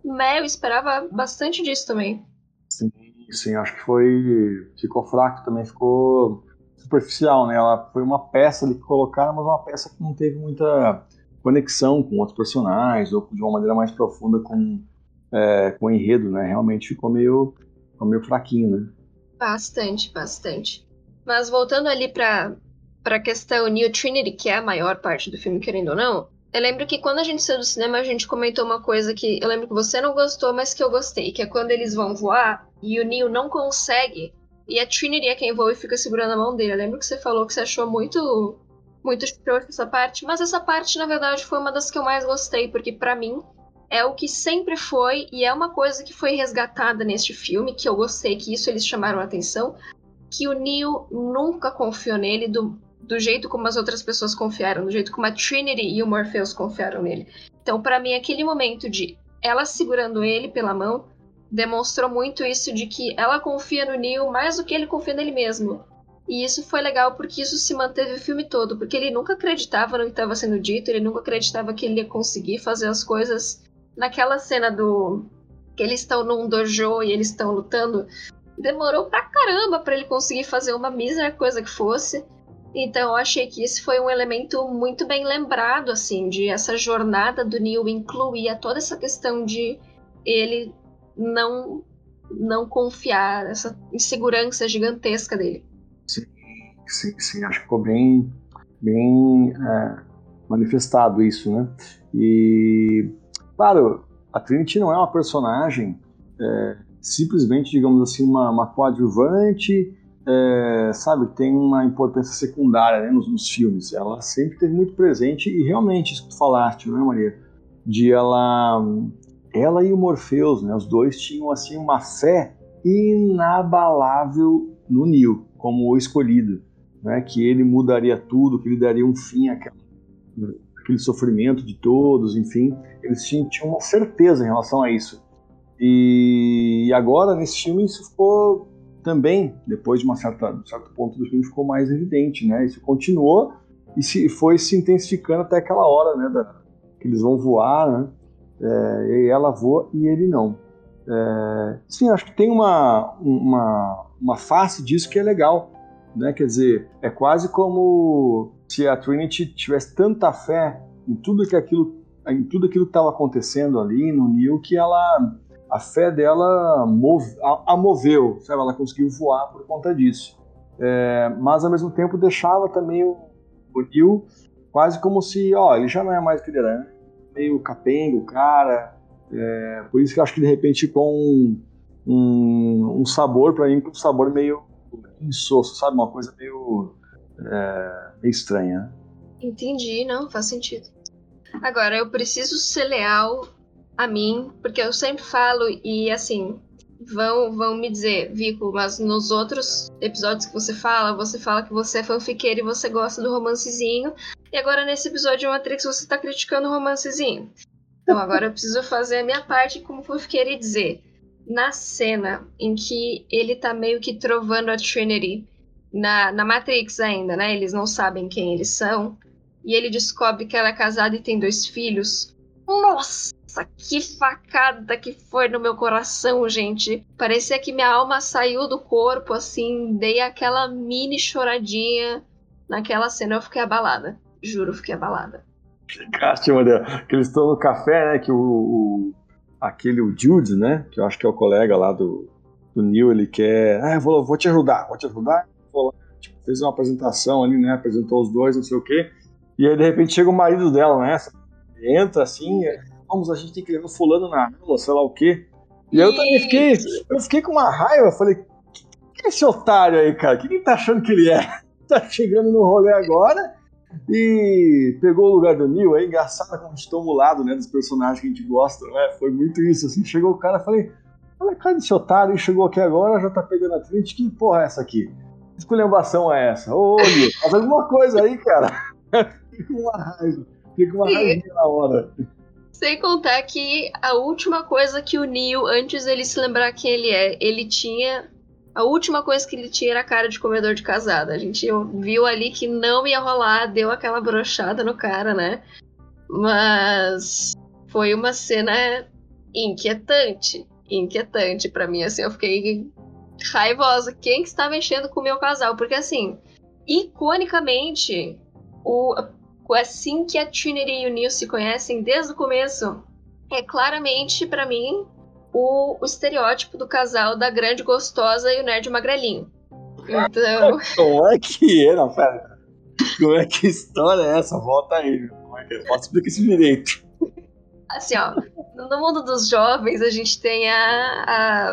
Speaker 2: né, eu esperava bastante disso também.
Speaker 3: Sim, sim, acho que foi. Ficou fraco também, ficou superficial, né? Ela foi uma peça ali que colocaram, mas uma peça que não teve muita conexão com outros personagens, ou de uma maneira mais profunda com, é, com o enredo, né? Realmente ficou meio, ficou meio fraquinho, né?
Speaker 2: Bastante, bastante. Mas voltando ali pra, pra questão New Trinity, que é a maior parte do filme, querendo ou não, eu lembro que quando a gente saiu do cinema, a gente comentou uma coisa que eu lembro que você não gostou, mas que eu gostei, que é quando eles vão voar e o Neo não consegue, e a Trinity é quem voa e fica segurando a mão dele. Eu lembro que você falou que você achou muito muito frouxo essa parte, mas essa parte, na verdade, foi uma das que eu mais gostei, porque para mim é o que sempre foi e é uma coisa que foi resgatada neste filme, que eu gostei, que isso eles chamaram a atenção, que o Neo nunca confiou nele do, do jeito como as outras pessoas confiaram, do jeito como a Trinity e o Morpheus confiaram nele. Então, para mim, aquele momento de ela segurando ele pela mão demonstrou muito isso de que ela confia no Neo mais do que ele confia nele mesmo. E isso foi legal porque isso se manteve o filme todo, porque ele nunca acreditava no que estava sendo dito, ele nunca acreditava que ele ia conseguir fazer as coisas. Naquela cena do que eles estão num dojo e eles estão lutando, demorou pra caramba para ele conseguir fazer uma mísera coisa que fosse. Então eu achei que esse foi um elemento muito bem lembrado, assim, de essa jornada do Neil incluía toda essa questão de ele não não confiar, essa insegurança gigantesca dele.
Speaker 3: Sim, sim, sim acho que ficou bem, bem é, manifestado isso, né? E, claro, a Trinity não é uma personagem é, simplesmente, digamos assim, uma, uma coadjuvante é, sabe, tem uma importância secundária né, nos, nos, filmes. Ela sempre teve muito presente e realmente, isso que tu falaste, né, Maria? De ela, ela e o Morpheus, né, os dois tinham assim uma fé inabalável no Neo como o escolhido, né, que ele mudaria tudo, que ele daria um fim àquela, àquele sofrimento de todos, enfim, eles tinham, tinham uma certeza em relação a isso. E agora nesse filme isso ficou também, depois de uma certa, um certo ponto do filme, ficou mais evidente, né? Isso continuou e se, foi se intensificando até aquela hora, né? Da, que eles vão voar, né? É, e ela voa e ele não. É, sim, acho que tem uma, uma, uma face disso que é legal, né? Quer dizer, é quase como se a Trinity tivesse tanta fé em tudo que aquilo, em tudo aquilo que estava acontecendo ali no Neil que ela a fé dela move, a, a, moveu, sabe? Ela conseguiu voar por conta disso. É, mas ao mesmo tempo deixava também o, o Neil quase como se, ó, ele já não é mais o que ele era, né? meio capengo, cara. É, por isso que eu acho que de repente ficou um, um, um sabor para mim, um sabor meio insosso, sabe? Uma coisa meio, é, meio estranha. Né?
Speaker 2: Entendi, não, faz sentido. Agora, eu preciso ser leal a mim, porque eu sempre falo, e assim, vão, vão me dizer, Vico, mas nos outros episódios que você fala, você fala que você é fanfiqueiro e você gosta do romancezinho. E agora nesse episódio de Matrix você tá criticando o romancezinho. Então agora eu preciso fazer a minha parte como fanfiqueiro e dizer. Na cena em que ele tá meio que trovando a Trinity na, na Matrix ainda, né? Eles não sabem quem eles são. E ele descobre que ela é casada e tem dois filhos. Nossa! Nossa, que facada que foi no meu coração, gente. Parecia que minha alma saiu do corpo, assim, dei aquela mini choradinha. Naquela cena eu fiquei abalada. Juro, fiquei abalada.
Speaker 3: Ficaste, Maria. Que eles estão no café, né? Que o, o, aquele, o Jude, né? Que eu acho que é o colega lá do, do Neil, ele quer. Ah, eu vou, vou te ajudar, vou te ajudar. Vou lá. Tipo, fez uma apresentação ali, né? Apresentou os dois, não sei o quê. E aí, de repente, chega o marido dela, né? Entra assim, vamos, a gente tem que levar fulano na aula, sei lá o quê. E eu também fiquei, eu fiquei com uma raiva, falei, que é esse otário aí, cara? O que ele tá achando que ele é? Tá chegando no rolê agora e pegou o lugar do Neil, é engraçado como a gente toma o lado, né, dos personagens que a gente gosta, né? Foi muito isso, assim, chegou o cara, falei, olha cara desse otário, ele chegou aqui agora, já tá pegando a Trinity, que porra é essa aqui? Que esculhambação é essa? Ô, Neil, faz alguma coisa aí, cara. Fiquei com uma raiva, fiquei com uma raiva na hora.
Speaker 2: Sem contar que a última coisa que o Neo, antes dele se lembrar quem ele é, ele tinha. A última coisa que ele tinha era a cara de comedor de casada. A gente viu ali que não ia rolar, deu aquela brochada no cara, né? Mas foi uma cena inquietante. Inquietante para mim, assim, eu fiquei raivosa. Quem que está mexendo com o meu casal? Porque assim, iconicamente, o, assim que a Trinity e o Neil se conhecem desde o começo, é claramente, para mim, o, o, estereótipo do casal da grande gostosa e o nerd magrelinho. Então.
Speaker 3: Como é que é? Não, pera. Como é que história é essa? Volta aí. Como é que é? Posso explicar isso direito.
Speaker 2: Assim, ó. No mundo dos jovens, a gente tem a. a,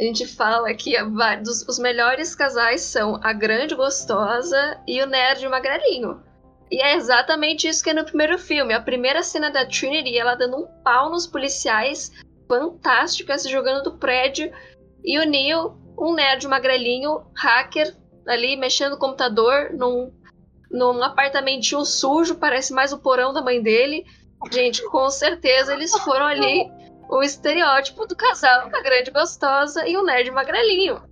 Speaker 2: a gente fala que a, dos, os melhores casais são a grande gostosa e o nerd magrelinho. E é exatamente isso que é no primeiro filme. A primeira cena da Trinity, ela dando um pau nos policiais, fantástica, se jogando do prédio. E o Neo, um nerd magrelinho, hacker, ali mexendo no computador, num, num apartamentinho sujo, parece mais o porão da mãe dele. Gente, com certeza eles foram ali o estereótipo do casal, a grande gostosa e o nerd magrelinho.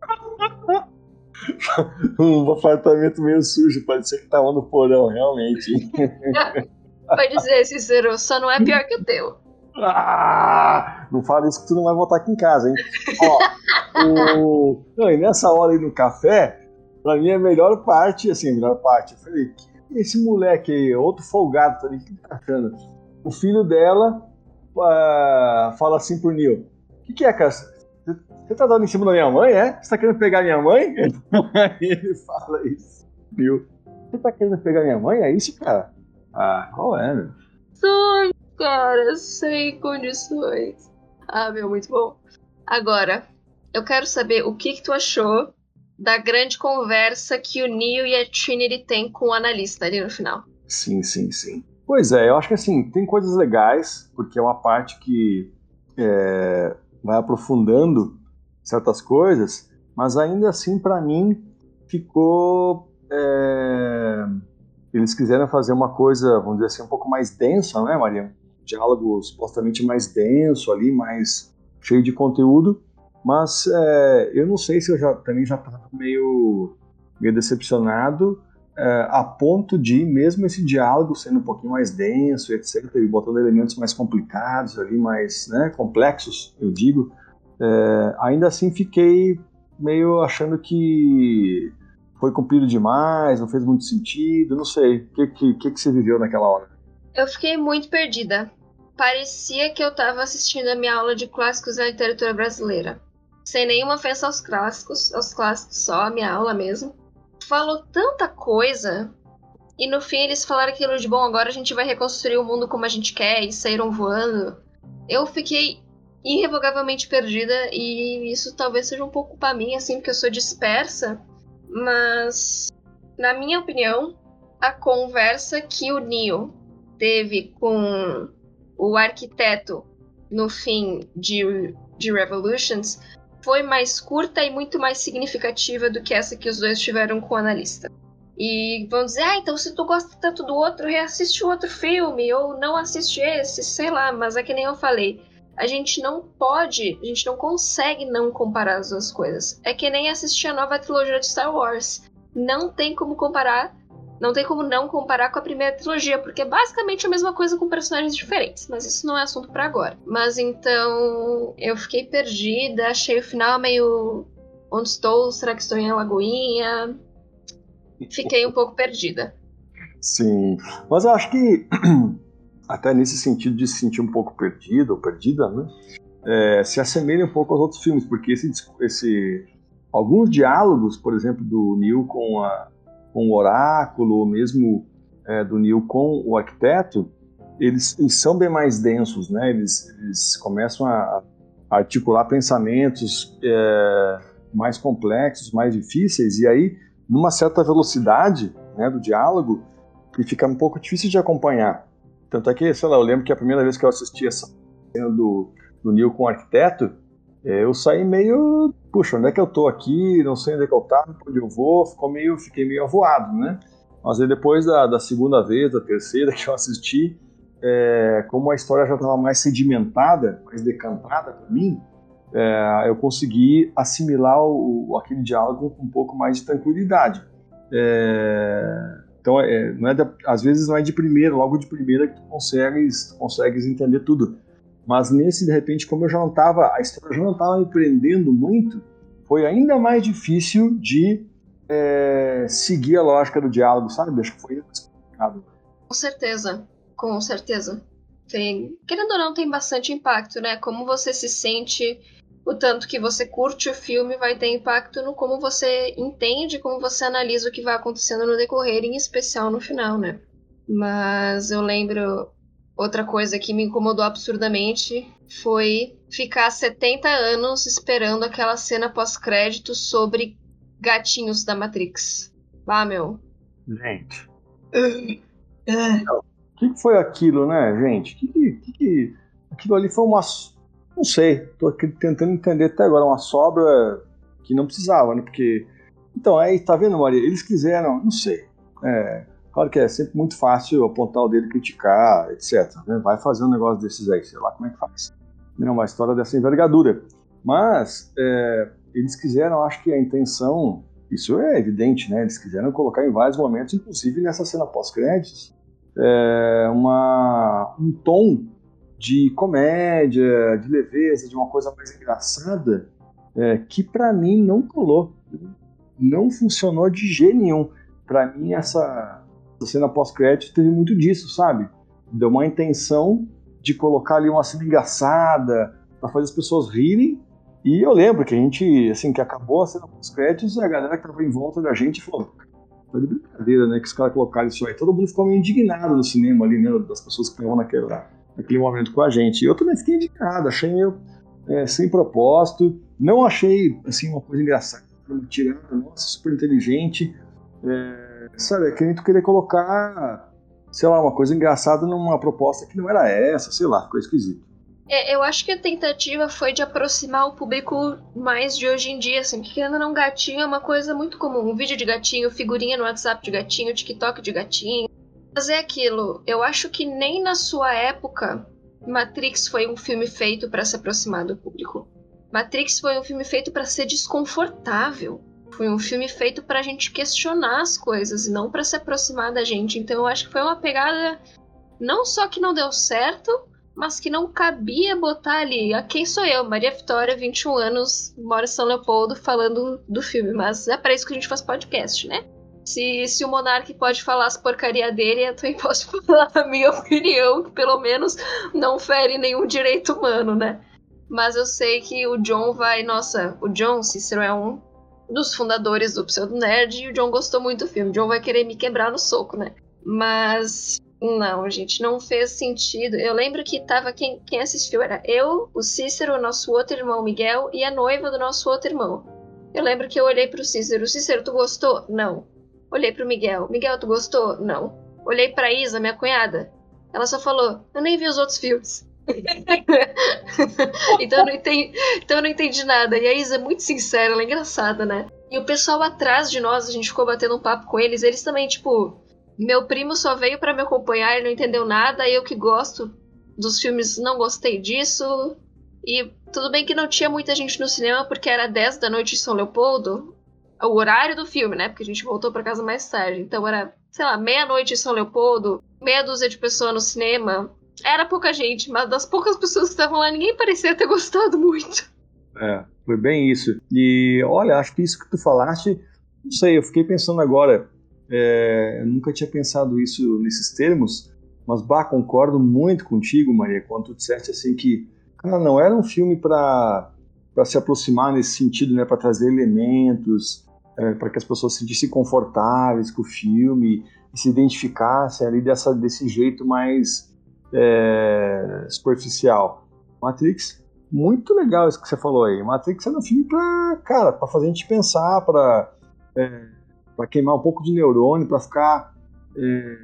Speaker 3: um apartamento meio sujo, pode ser que tava no porão, realmente.
Speaker 2: Pode dizer, Cícero, só não é pior que o teu.
Speaker 3: Ah, não fala isso que tu não vai voltar aqui em casa, hein? Ó, o... não, e nessa hora aí no café, pra mim é a melhor parte, assim, a melhor parte. Eu falei, que esse moleque aí, outro folgado, tá ali, que tá achando? O filho dela uh, fala assim pro Neil: O que, que é, cara? Você tá dando em cima da minha mãe, é? Você tá querendo pegar minha mãe? Aí ele fala isso. Viu? Você tá querendo pegar minha mãe? É isso, cara? Ah, qual é, meu?
Speaker 2: Sonho, cara, sem condições. Ah, meu, muito bom. Agora, eu quero saber o que, que tu achou da grande conversa que o Neo e a Trinity têm com o analista ali no final.
Speaker 3: Sim, sim, sim. Pois é, eu acho que assim, tem coisas legais, porque é uma parte que é, vai aprofundando certas coisas, mas ainda assim, para mim, ficou. É... Eles quiseram fazer uma coisa, vamos dizer assim, um pouco mais densa, né, Maria? Um diálogo supostamente mais denso ali, mais cheio de conteúdo, mas é, eu não sei se eu já também já estava meio, meio decepcionado é, a ponto de, mesmo esse diálogo sendo um pouquinho mais denso, etc., e botando elementos mais complicados ali, mais né, complexos, eu digo, é, ainda assim fiquei meio achando que foi cumprido demais, não fez muito sentido, não sei. O que, que, que, que você viveu naquela hora?
Speaker 2: Eu fiquei muito perdida. Parecia que eu estava assistindo a minha aula de clássicos da literatura brasileira. Sem nenhuma ofensa aos clássicos, aos clássicos só, a minha aula mesmo. Falou tanta coisa, e no fim eles falaram aquilo de bom, agora a gente vai reconstruir o mundo como a gente quer, e saíram voando. Eu fiquei irrevogavelmente perdida e isso talvez seja um pouco para mim, assim, porque eu sou dispersa, mas na minha opinião, a conversa que o Neo teve com o arquiteto no fim de de Revolutions foi mais curta e muito mais significativa do que essa que os dois tiveram com o analista. E vão dizer, ah, então se tu gosta tanto do outro, reassiste o outro filme, ou não assiste esse, sei lá, mas é que nem eu falei. A gente não pode, a gente não consegue não comparar as duas coisas. É que nem assistir a nova trilogia de Star Wars. Não tem como comparar, não tem como não comparar com a primeira trilogia, porque é basicamente a mesma coisa com personagens diferentes. Mas isso não é assunto para agora. Mas então, eu fiquei perdida, achei o final meio. Onde estou? Será que estou em Alagoinha? fiquei um pouco perdida.
Speaker 3: Sim, mas eu acho que até nesse sentido de se sentir um pouco perdido ou perdida, né? É, se assemelha um pouco aos outros filmes, porque esse, esse alguns diálogos, por exemplo, do Neil com, a, com o oráculo, ou mesmo é, do Neil com o arquiteto, eles, eles, são bem mais densos, né? Eles, eles começam a, a articular pensamentos é, mais complexos, mais difíceis, e aí numa certa velocidade né, do diálogo e fica um pouco difícil de acompanhar. Tanto é que, sei lá, eu lembro que a primeira vez que eu assisti essa cena do, do Neil com o arquiteto, é, eu saí meio, puxa, onde é que eu tô aqui? Não sei onde é que eu tava, onde eu vou, ficou meio, fiquei meio avoado, né? Mas aí depois da, da segunda vez, da terceira que eu assisti, é, como a história já estava mais sedimentada, mais decantada para mim, é, eu consegui assimilar o, aquele diálogo com um pouco mais de tranquilidade. É, então, é, não é de, às vezes não é de primeira, logo de primeira que tu consegues, tu consegues entender tudo. Mas nesse, de repente, como eu já não estava, a história já não estava me prendendo muito, foi ainda mais difícil de é, seguir a lógica do diálogo, sabe? Acho que foi mais complicado.
Speaker 2: Com certeza, com certeza. Tem, querendo ou não, tem bastante impacto, né? Como você se sente o tanto que você curte o filme vai ter impacto no como você entende, como você analisa o que vai acontecendo no decorrer, em especial no final, né? Mas eu lembro outra coisa que me incomodou absurdamente foi ficar 70 anos esperando aquela cena pós-crédito sobre gatinhos da Matrix. Ah, meu.
Speaker 3: Gente. O que, que foi aquilo, né, gente? Que, que, que, aquilo ali foi uma não sei, tô aqui tentando entender até agora uma sobra que não precisava, né? Porque. Então, aí, tá vendo, Maria? Eles quiseram, não sei. É, claro que é sempre muito fácil apontar o dedo, criticar, etc. Né? Vai fazer um negócio desses aí, sei lá como é que faz. Não, uma história dessa envergadura. Mas é, eles quiseram, acho que a intenção, isso é evidente, né? Eles quiseram colocar em vários momentos, inclusive nessa cena pós-créditos, é, um tom de comédia, de leveza, de uma coisa mais engraçada, é, que para mim não colou. Não funcionou de jeito nenhum. Para mim, essa, essa cena pós-crédito teve muito disso, sabe? Deu uma intenção de colocar ali uma cena engraçada, para fazer as pessoas rirem. E eu lembro que a gente, assim, que acabou a cena pós-créditos, a galera que tava em volta da gente falou: tá de brincadeira, né? Que os caras colocaram isso aí. Todo mundo ficou meio indignado no cinema ali, né? Das pessoas que estavam naquela naquele momento com a gente. Eu também fiquei indicado, achei meio é, sem propósito, não achei assim uma coisa engraçada, uma tirada, nossa, super inteligente. É, sabe, é que gente queria colocar, sei lá, uma coisa engraçada numa proposta que não era essa, sei lá, ficou esquisito.
Speaker 2: É, eu acho que a tentativa foi de aproximar o público mais de hoje em dia, assim, porque querendo não gatinho é uma coisa muito comum. Um vídeo de gatinho, figurinha no WhatsApp de gatinho, TikTok de gatinho. Mas é aquilo, eu acho que nem na sua época Matrix foi um filme feito para se aproximar do público. Matrix foi um filme feito para ser desconfortável. Foi um filme feito para a gente questionar as coisas e não para se aproximar da gente. Então eu acho que foi uma pegada não só que não deu certo, mas que não cabia botar ali. A quem sou eu, Maria Vitória, 21 anos, moro em São Leopoldo, falando do filme. Mas é para isso que a gente faz podcast, né? Se, se o Monark pode falar as porcaria dele, eu também posso falar a minha opinião, que pelo menos não fere nenhum direito humano, né? Mas eu sei que o John vai. Nossa, o John Cícero é um dos fundadores do Pseudo Nerd e o John gostou muito do filme. O John vai querer me quebrar no soco, né? Mas. Não, gente, não fez sentido. Eu lembro que tava. Quem, quem assistiu era eu, o Cícero, o nosso outro irmão Miguel e a noiva do nosso outro irmão. Eu lembro que eu olhei pro Cícero. Cícero, tu gostou? Não. Olhei pro Miguel. Miguel, tu gostou? Não. Olhei pra Isa, minha cunhada. Ela só falou: Eu nem vi os outros filmes. então, eu não entendi, então eu não entendi nada. E a Isa é muito sincera, ela é engraçada, né? E o pessoal atrás de nós, a gente ficou batendo um papo com eles, eles também, tipo, meu primo só veio para me acompanhar, ele não entendeu nada, eu que gosto dos filmes não gostei disso. E tudo bem que não tinha muita gente no cinema porque era 10 da noite em São Leopoldo, o horário do filme, né? Porque a gente voltou para casa mais tarde. Então era, sei lá, meia-noite em São Leopoldo, meia dúzia de pessoas no cinema. Era pouca gente, mas das poucas pessoas que estavam lá, ninguém parecia ter gostado muito.
Speaker 3: É, foi bem isso. E olha, acho que isso que tu falaste, não sei, eu fiquei pensando agora. É, eu nunca tinha pensado isso nesses termos, mas bah, concordo muito contigo, Maria, quando tu disseste assim que cara, não era um filme para para se aproximar nesse sentido, né, para trazer elementos, é, para que as pessoas se sentissem confortáveis com o filme e se identificassem ali dessa, desse jeito mais é, superficial. Matrix, muito legal isso que você falou aí. Matrix era um filme para, cara, para fazer a gente pensar, para é, para queimar um pouco de neurônio, para ficar é,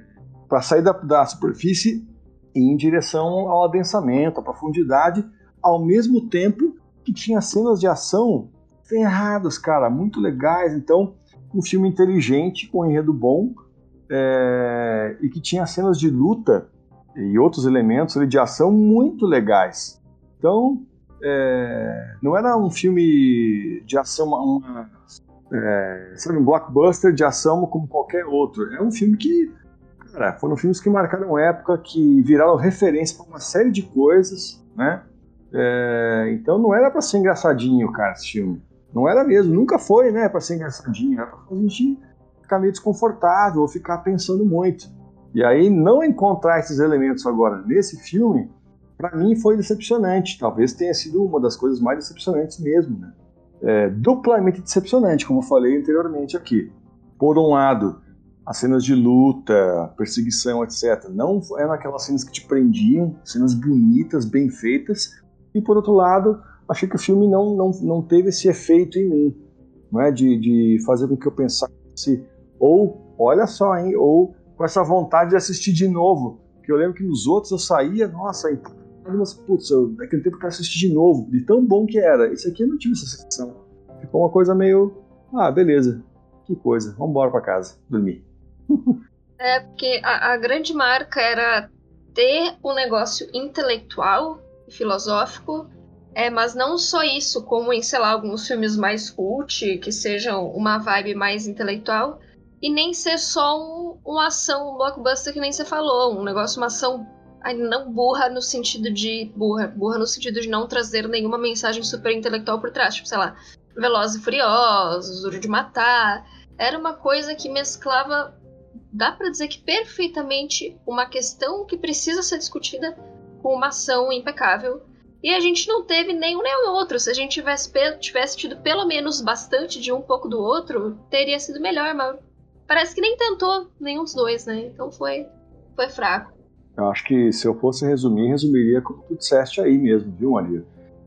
Speaker 3: para sair da, da superfície e ir em direção ao adensamento, à profundidade, ao mesmo tempo que tinha cenas de ação ferradas, cara, muito legais. Então, um filme inteligente, com enredo bom, é, e que tinha cenas de luta e outros elementos de ação muito legais. Então, é, não era um filme de ação, uma é, sabe, um blockbuster de ação como qualquer outro. É um filme que, cara, foram filmes que marcaram época, que viraram referência para uma série de coisas, né? É, então não era para ser engraçadinho, cara, esse filme. Não era mesmo, nunca foi, né, para ser engraçadinho. Era pra a gente ficar meio desconfortável ou ficar pensando muito. E aí não encontrar esses elementos agora nesse filme, para mim foi decepcionante. Talvez tenha sido uma das coisas mais decepcionantes mesmo, né? É, duplamente decepcionante, como eu falei anteriormente aqui. Por um lado, as cenas de luta, perseguição, etc. Não eram aquelas cenas que te prendiam, cenas bonitas, bem feitas, e por outro lado, achei que o filme não, não, não teve esse efeito em mim, não é? de, de fazer com que eu pensasse, ou, olha só, hein, ou com essa vontade de assistir de novo. Que eu lembro que nos outros eu saía, nossa, mas putz, eu, um tempo eu quero assistir de novo, de tão bom que era. Esse aqui eu não tive essa sensação. Ficou uma coisa meio, ah, beleza, que coisa, vamos embora para casa, dormir.
Speaker 2: É, porque a, a grande marca era ter um negócio intelectual filosófico, é, mas não só isso, como em, sei lá, alguns filmes mais cult, que sejam uma vibe mais intelectual, e nem ser só um, uma ação, um blockbuster que nem você falou, um negócio, uma ação não burra no sentido de. burra, burra no sentido de não trazer nenhuma mensagem super intelectual por trás, tipo, sei lá, Velozes e Furiosos, Duro de Matar. Era uma coisa que mesclava, dá para dizer que perfeitamente, uma questão que precisa ser discutida com uma ação impecável. E a gente não teve nenhum nem outro. Se a gente tivesse, tivesse tido pelo menos bastante de um pouco do outro, teria sido melhor, mas parece que nem tentou nenhum dos dois, né? Então foi, foi fraco.
Speaker 3: Eu acho que se eu fosse resumir, resumiria como tu disseste aí mesmo, viu, Maria?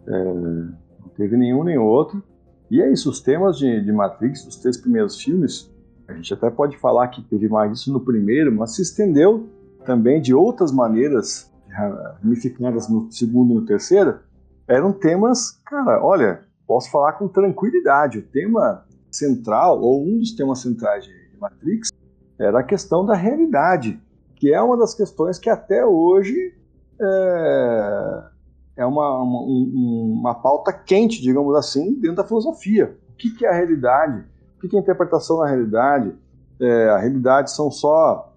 Speaker 3: É, não teve nenhum nem outro. E é isso, os temas de, de Matrix, dos três primeiros filmes, a gente até pode falar que teve mais disso no primeiro, mas se estendeu também de outras maneiras ramificadas no segundo e no terceiro, eram temas, cara, olha, posso falar com tranquilidade. O tema central, ou um dos temas centrais de Matrix, era a questão da realidade, que é uma das questões que até hoje é, é uma, uma, uma pauta quente, digamos assim, dentro da filosofia. O que, é a realidade? O que, que é a interpretação da realidade? É, a realidade são só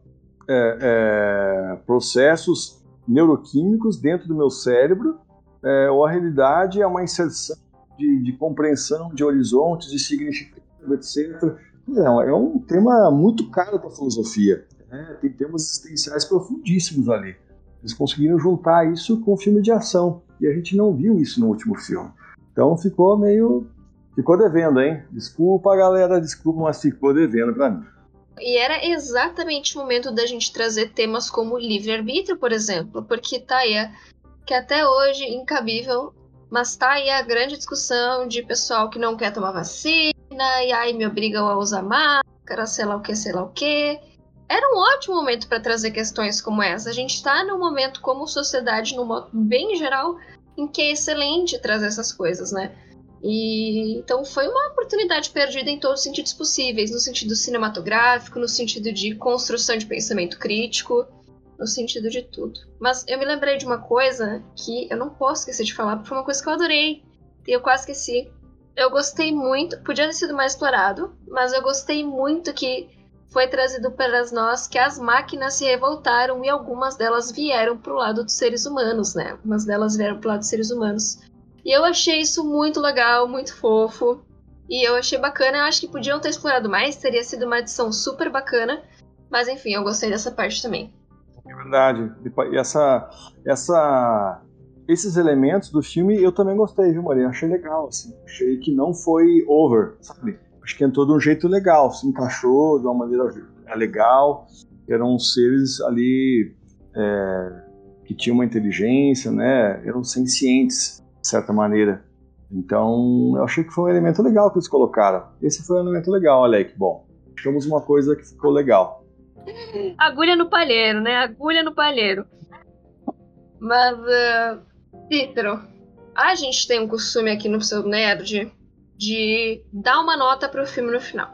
Speaker 3: é, é processos neuroquímicos dentro do meu cérebro, é, ou a realidade é uma inserção de, de compreensão de horizontes, de significado, etc. Não, é um tema muito caro para a filosofia. Né? Tem temas existenciais profundíssimos ali. Eles conseguiram juntar isso com o filme de ação. E a gente não viu isso no último filme. Então ficou meio. Ficou devendo, hein? Desculpa, galera, desculpa, mas ficou devendo para mim.
Speaker 2: E era exatamente o momento da gente trazer temas como livre-arbítrio, por exemplo, porque tá aí, que até hoje incabível, mas tá aí a grande discussão de pessoal que não quer tomar vacina, e aí me obrigam a usar máscara, sei lá o que, sei lá o que. era um ótimo momento para trazer questões como essa. A gente está num momento como sociedade, num modo bem geral, em que é excelente trazer essas coisas, né? E então foi uma oportunidade perdida em todos os sentidos possíveis, no sentido cinematográfico, no sentido de construção de pensamento crítico, no sentido de tudo. Mas eu me lembrei de uma coisa que eu não posso esquecer de falar, porque foi uma coisa que eu adorei e eu quase esqueci. Eu gostei muito, podia ter sido mais explorado, mas eu gostei muito que foi trazido para nós que as máquinas se revoltaram e algumas delas vieram pro lado dos seres humanos, né? Algumas delas vieram pro lado dos seres humanos. E eu achei isso muito legal, muito fofo. E eu achei bacana, eu acho que podiam ter explorado mais, teria sido uma edição super bacana. Mas enfim, eu gostei dessa parte também.
Speaker 3: É verdade. E essa, essa, esses elementos do filme eu também gostei, viu, Maria? Achei legal, assim. Achei que não foi over, sabe? Acho que entrou de um jeito legal, se encaixou de uma maneira legal. Eram seres ali é, que tinham uma inteligência, né? Eram sencientes, de certa maneira. Então, eu achei que foi um elemento legal que eles colocaram. Esse foi um elemento legal, Alec. Bom, achamos uma coisa que ficou legal.
Speaker 2: Agulha no palheiro, né? Agulha no palheiro. Mas, uh, a gente tem um costume aqui no seu Nerd de dar uma nota pro filme no final.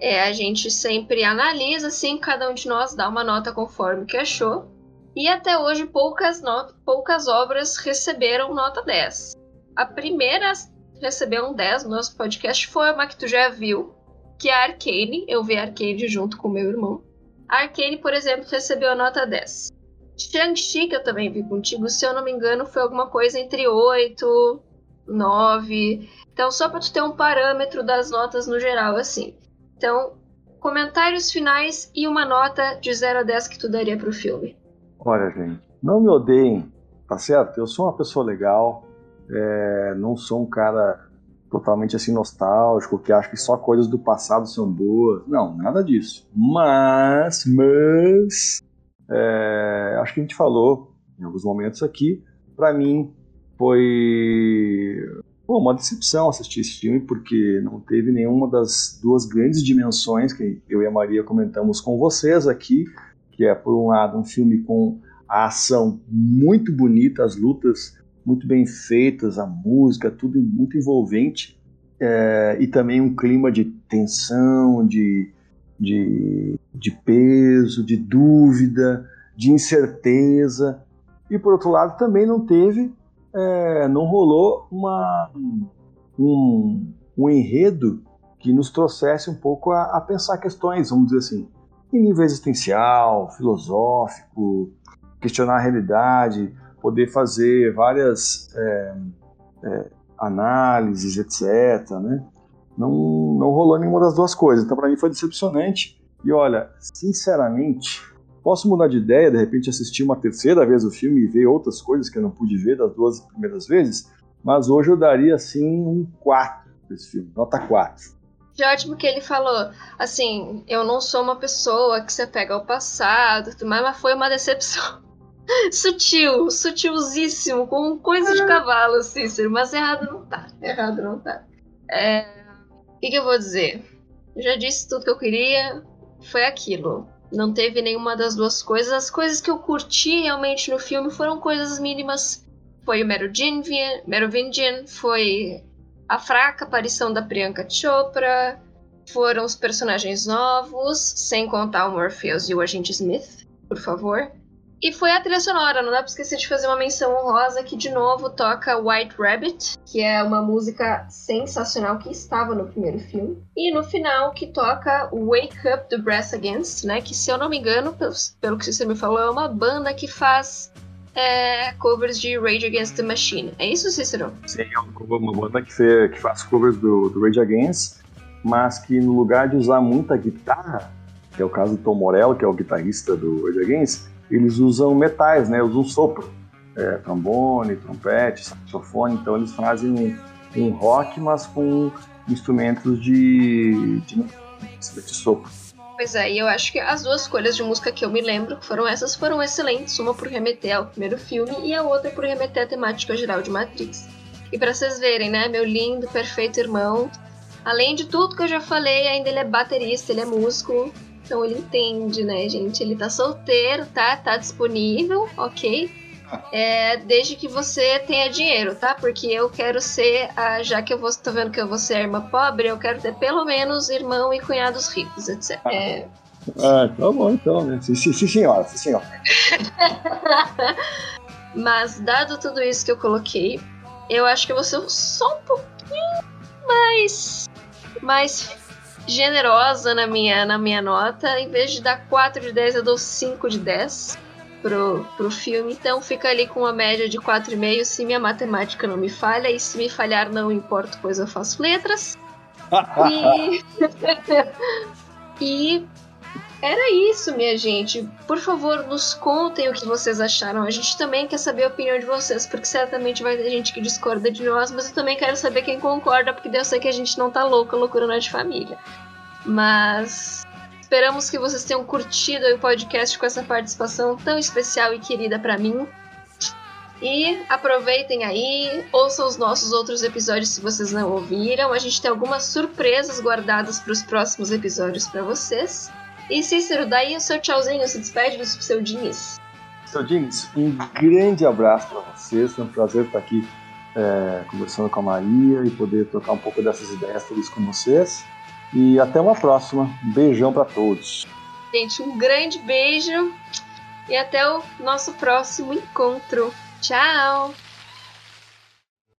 Speaker 2: É, a gente sempre analisa, assim, cada um de nós dá uma nota conforme que achou. E até hoje poucas, poucas obras receberam nota 10. A primeira recebeu um 10 no nosso podcast foi uma que tu já viu, que é a Arcane. Eu vi a Arcane junto com meu irmão. Arcane, por exemplo, recebeu a nota 10. Shang-Chi, que eu também vi contigo, se eu não me engano, foi alguma coisa entre 8, 9. Então, só para tu ter um parâmetro das notas no geral, assim. Então, comentários finais e uma nota de 0 a 10 que tu daria pro filme.
Speaker 3: Olha, gente, não me odeiem, tá certo? Eu sou uma pessoa legal, é, não sou um cara totalmente assim nostálgico, que acha que só coisas do passado são boas. Não, nada disso. Mas, mas, é, acho que a gente falou em alguns momentos aqui. Para mim foi pô, uma decepção assistir esse filme porque não teve nenhuma das duas grandes dimensões que eu e a Maria comentamos com vocês aqui, que é por um lado um filme com a ação muito bonita, as lutas muito bem feitas, a música, tudo muito envolvente, é, e também um clima de tensão, de, de, de peso, de dúvida, de incerteza. E por outro lado, também não teve, é, não rolou uma, um, um enredo que nos trouxesse um pouco a, a, pensar questões, vamos dizer assim, em nível existencial, filosófico, questionar a realidade, poder fazer várias é, é, análises, etc. Né? Não, não rolou nenhuma das duas coisas. Então, para mim, foi decepcionante. E olha, sinceramente, posso mudar de ideia, de repente assistir uma terceira vez o filme e ver outras coisas que eu não pude ver das duas primeiras vezes, mas hoje eu daria assim um 4 para esse filme, nota 4.
Speaker 2: De ótimo que ele falou, assim, eu não sou uma pessoa que se apega ao passado, mas foi uma decepção. Sutil, sutilzíssimo, com coisa de cavalo, Cícero, mas errado não tá. Errado não tá. É... O que, que eu vou dizer? Eu já disse tudo que eu queria, foi aquilo. Não teve nenhuma das duas coisas. As coisas que eu curti realmente no filme foram coisas mínimas. Foi o Merovingian, Merovingian foi a fraca aparição da Priyanka Chopra, foram os personagens novos, sem contar o Morpheus e o Agente Smith, por favor. E foi a trilha sonora, não dá pra esquecer de fazer uma menção honrosa que de novo toca White Rabbit, que é uma música sensacional que estava no primeiro filme. E no final que toca Wake Up do Brass Against, né? Que se eu não me engano, pelo, pelo que você me falou, é uma banda que faz é, covers de Rage Against the Machine. É isso, Cícero?
Speaker 3: Sim, é uma banda que, que faz covers do, do Rage Against, mas que no lugar de usar muita guitarra, que é o caso do Tom Morello, que é o guitarrista do Rage Against, eles usam metais, né? Usam sopro, é, trombone, trompete, saxofone. Então eles fazem um, um rock, mas com instrumentos de, de, de sopro.
Speaker 2: Pois é, e eu acho que as duas escolhas de música que eu me lembro foram essas foram excelentes, uma por remeter ao primeiro filme e a outra por remeter à temática geral de Matrix. E para vocês verem, né, meu lindo, perfeito irmão, além de tudo que eu já falei, ainda ele é baterista, ele é músico, então ele entende, né, gente? Ele tá solteiro, tá? Tá disponível, ok? É, desde que você tenha dinheiro, tá? Porque eu quero ser, a, já que eu vou, tô vendo que eu vou ser irmã pobre, eu quero ter pelo menos irmão e cunhados ricos, etc. É,
Speaker 3: Ah, tá bom então, né? Sim, sim, sim senhora, sim, senhora.
Speaker 2: Mas, dado tudo isso que eu coloquei, eu acho que eu vou ser só um pouquinho mais, mais generosa na minha, na minha nota. Em vez de dar 4 de 10, eu dou 5 de 10 pro, pro filme. Então fica ali com uma média de 4,5 se minha matemática não me falha. E se me falhar, não importa, pois eu faço letras. E. e era isso, minha gente. Por favor, nos contem o que vocês acharam. A gente também quer saber a opinião de vocês, porque certamente vai ter gente que discorda de nós, mas eu também quero saber quem concorda, porque eu sei que a gente não tá louca, loucura não é de família. Mas esperamos que vocês tenham curtido o podcast com essa participação tão especial e querida para mim. E aproveitem aí, ouçam os nossos outros episódios se vocês não ouviram. A gente tem algumas surpresas guardadas para os próximos episódios para vocês. E Cícero, daí o seu tchauzinho, se despede do seu Diniz.
Speaker 3: Seu Diniz, um grande abraço para vocês. Foi um prazer estar aqui é, conversando com a Maria e poder trocar um pouco dessas ideias todas com vocês. E até uma próxima. Beijão para todos.
Speaker 2: Gente, um grande beijo e até o nosso próximo encontro. Tchau!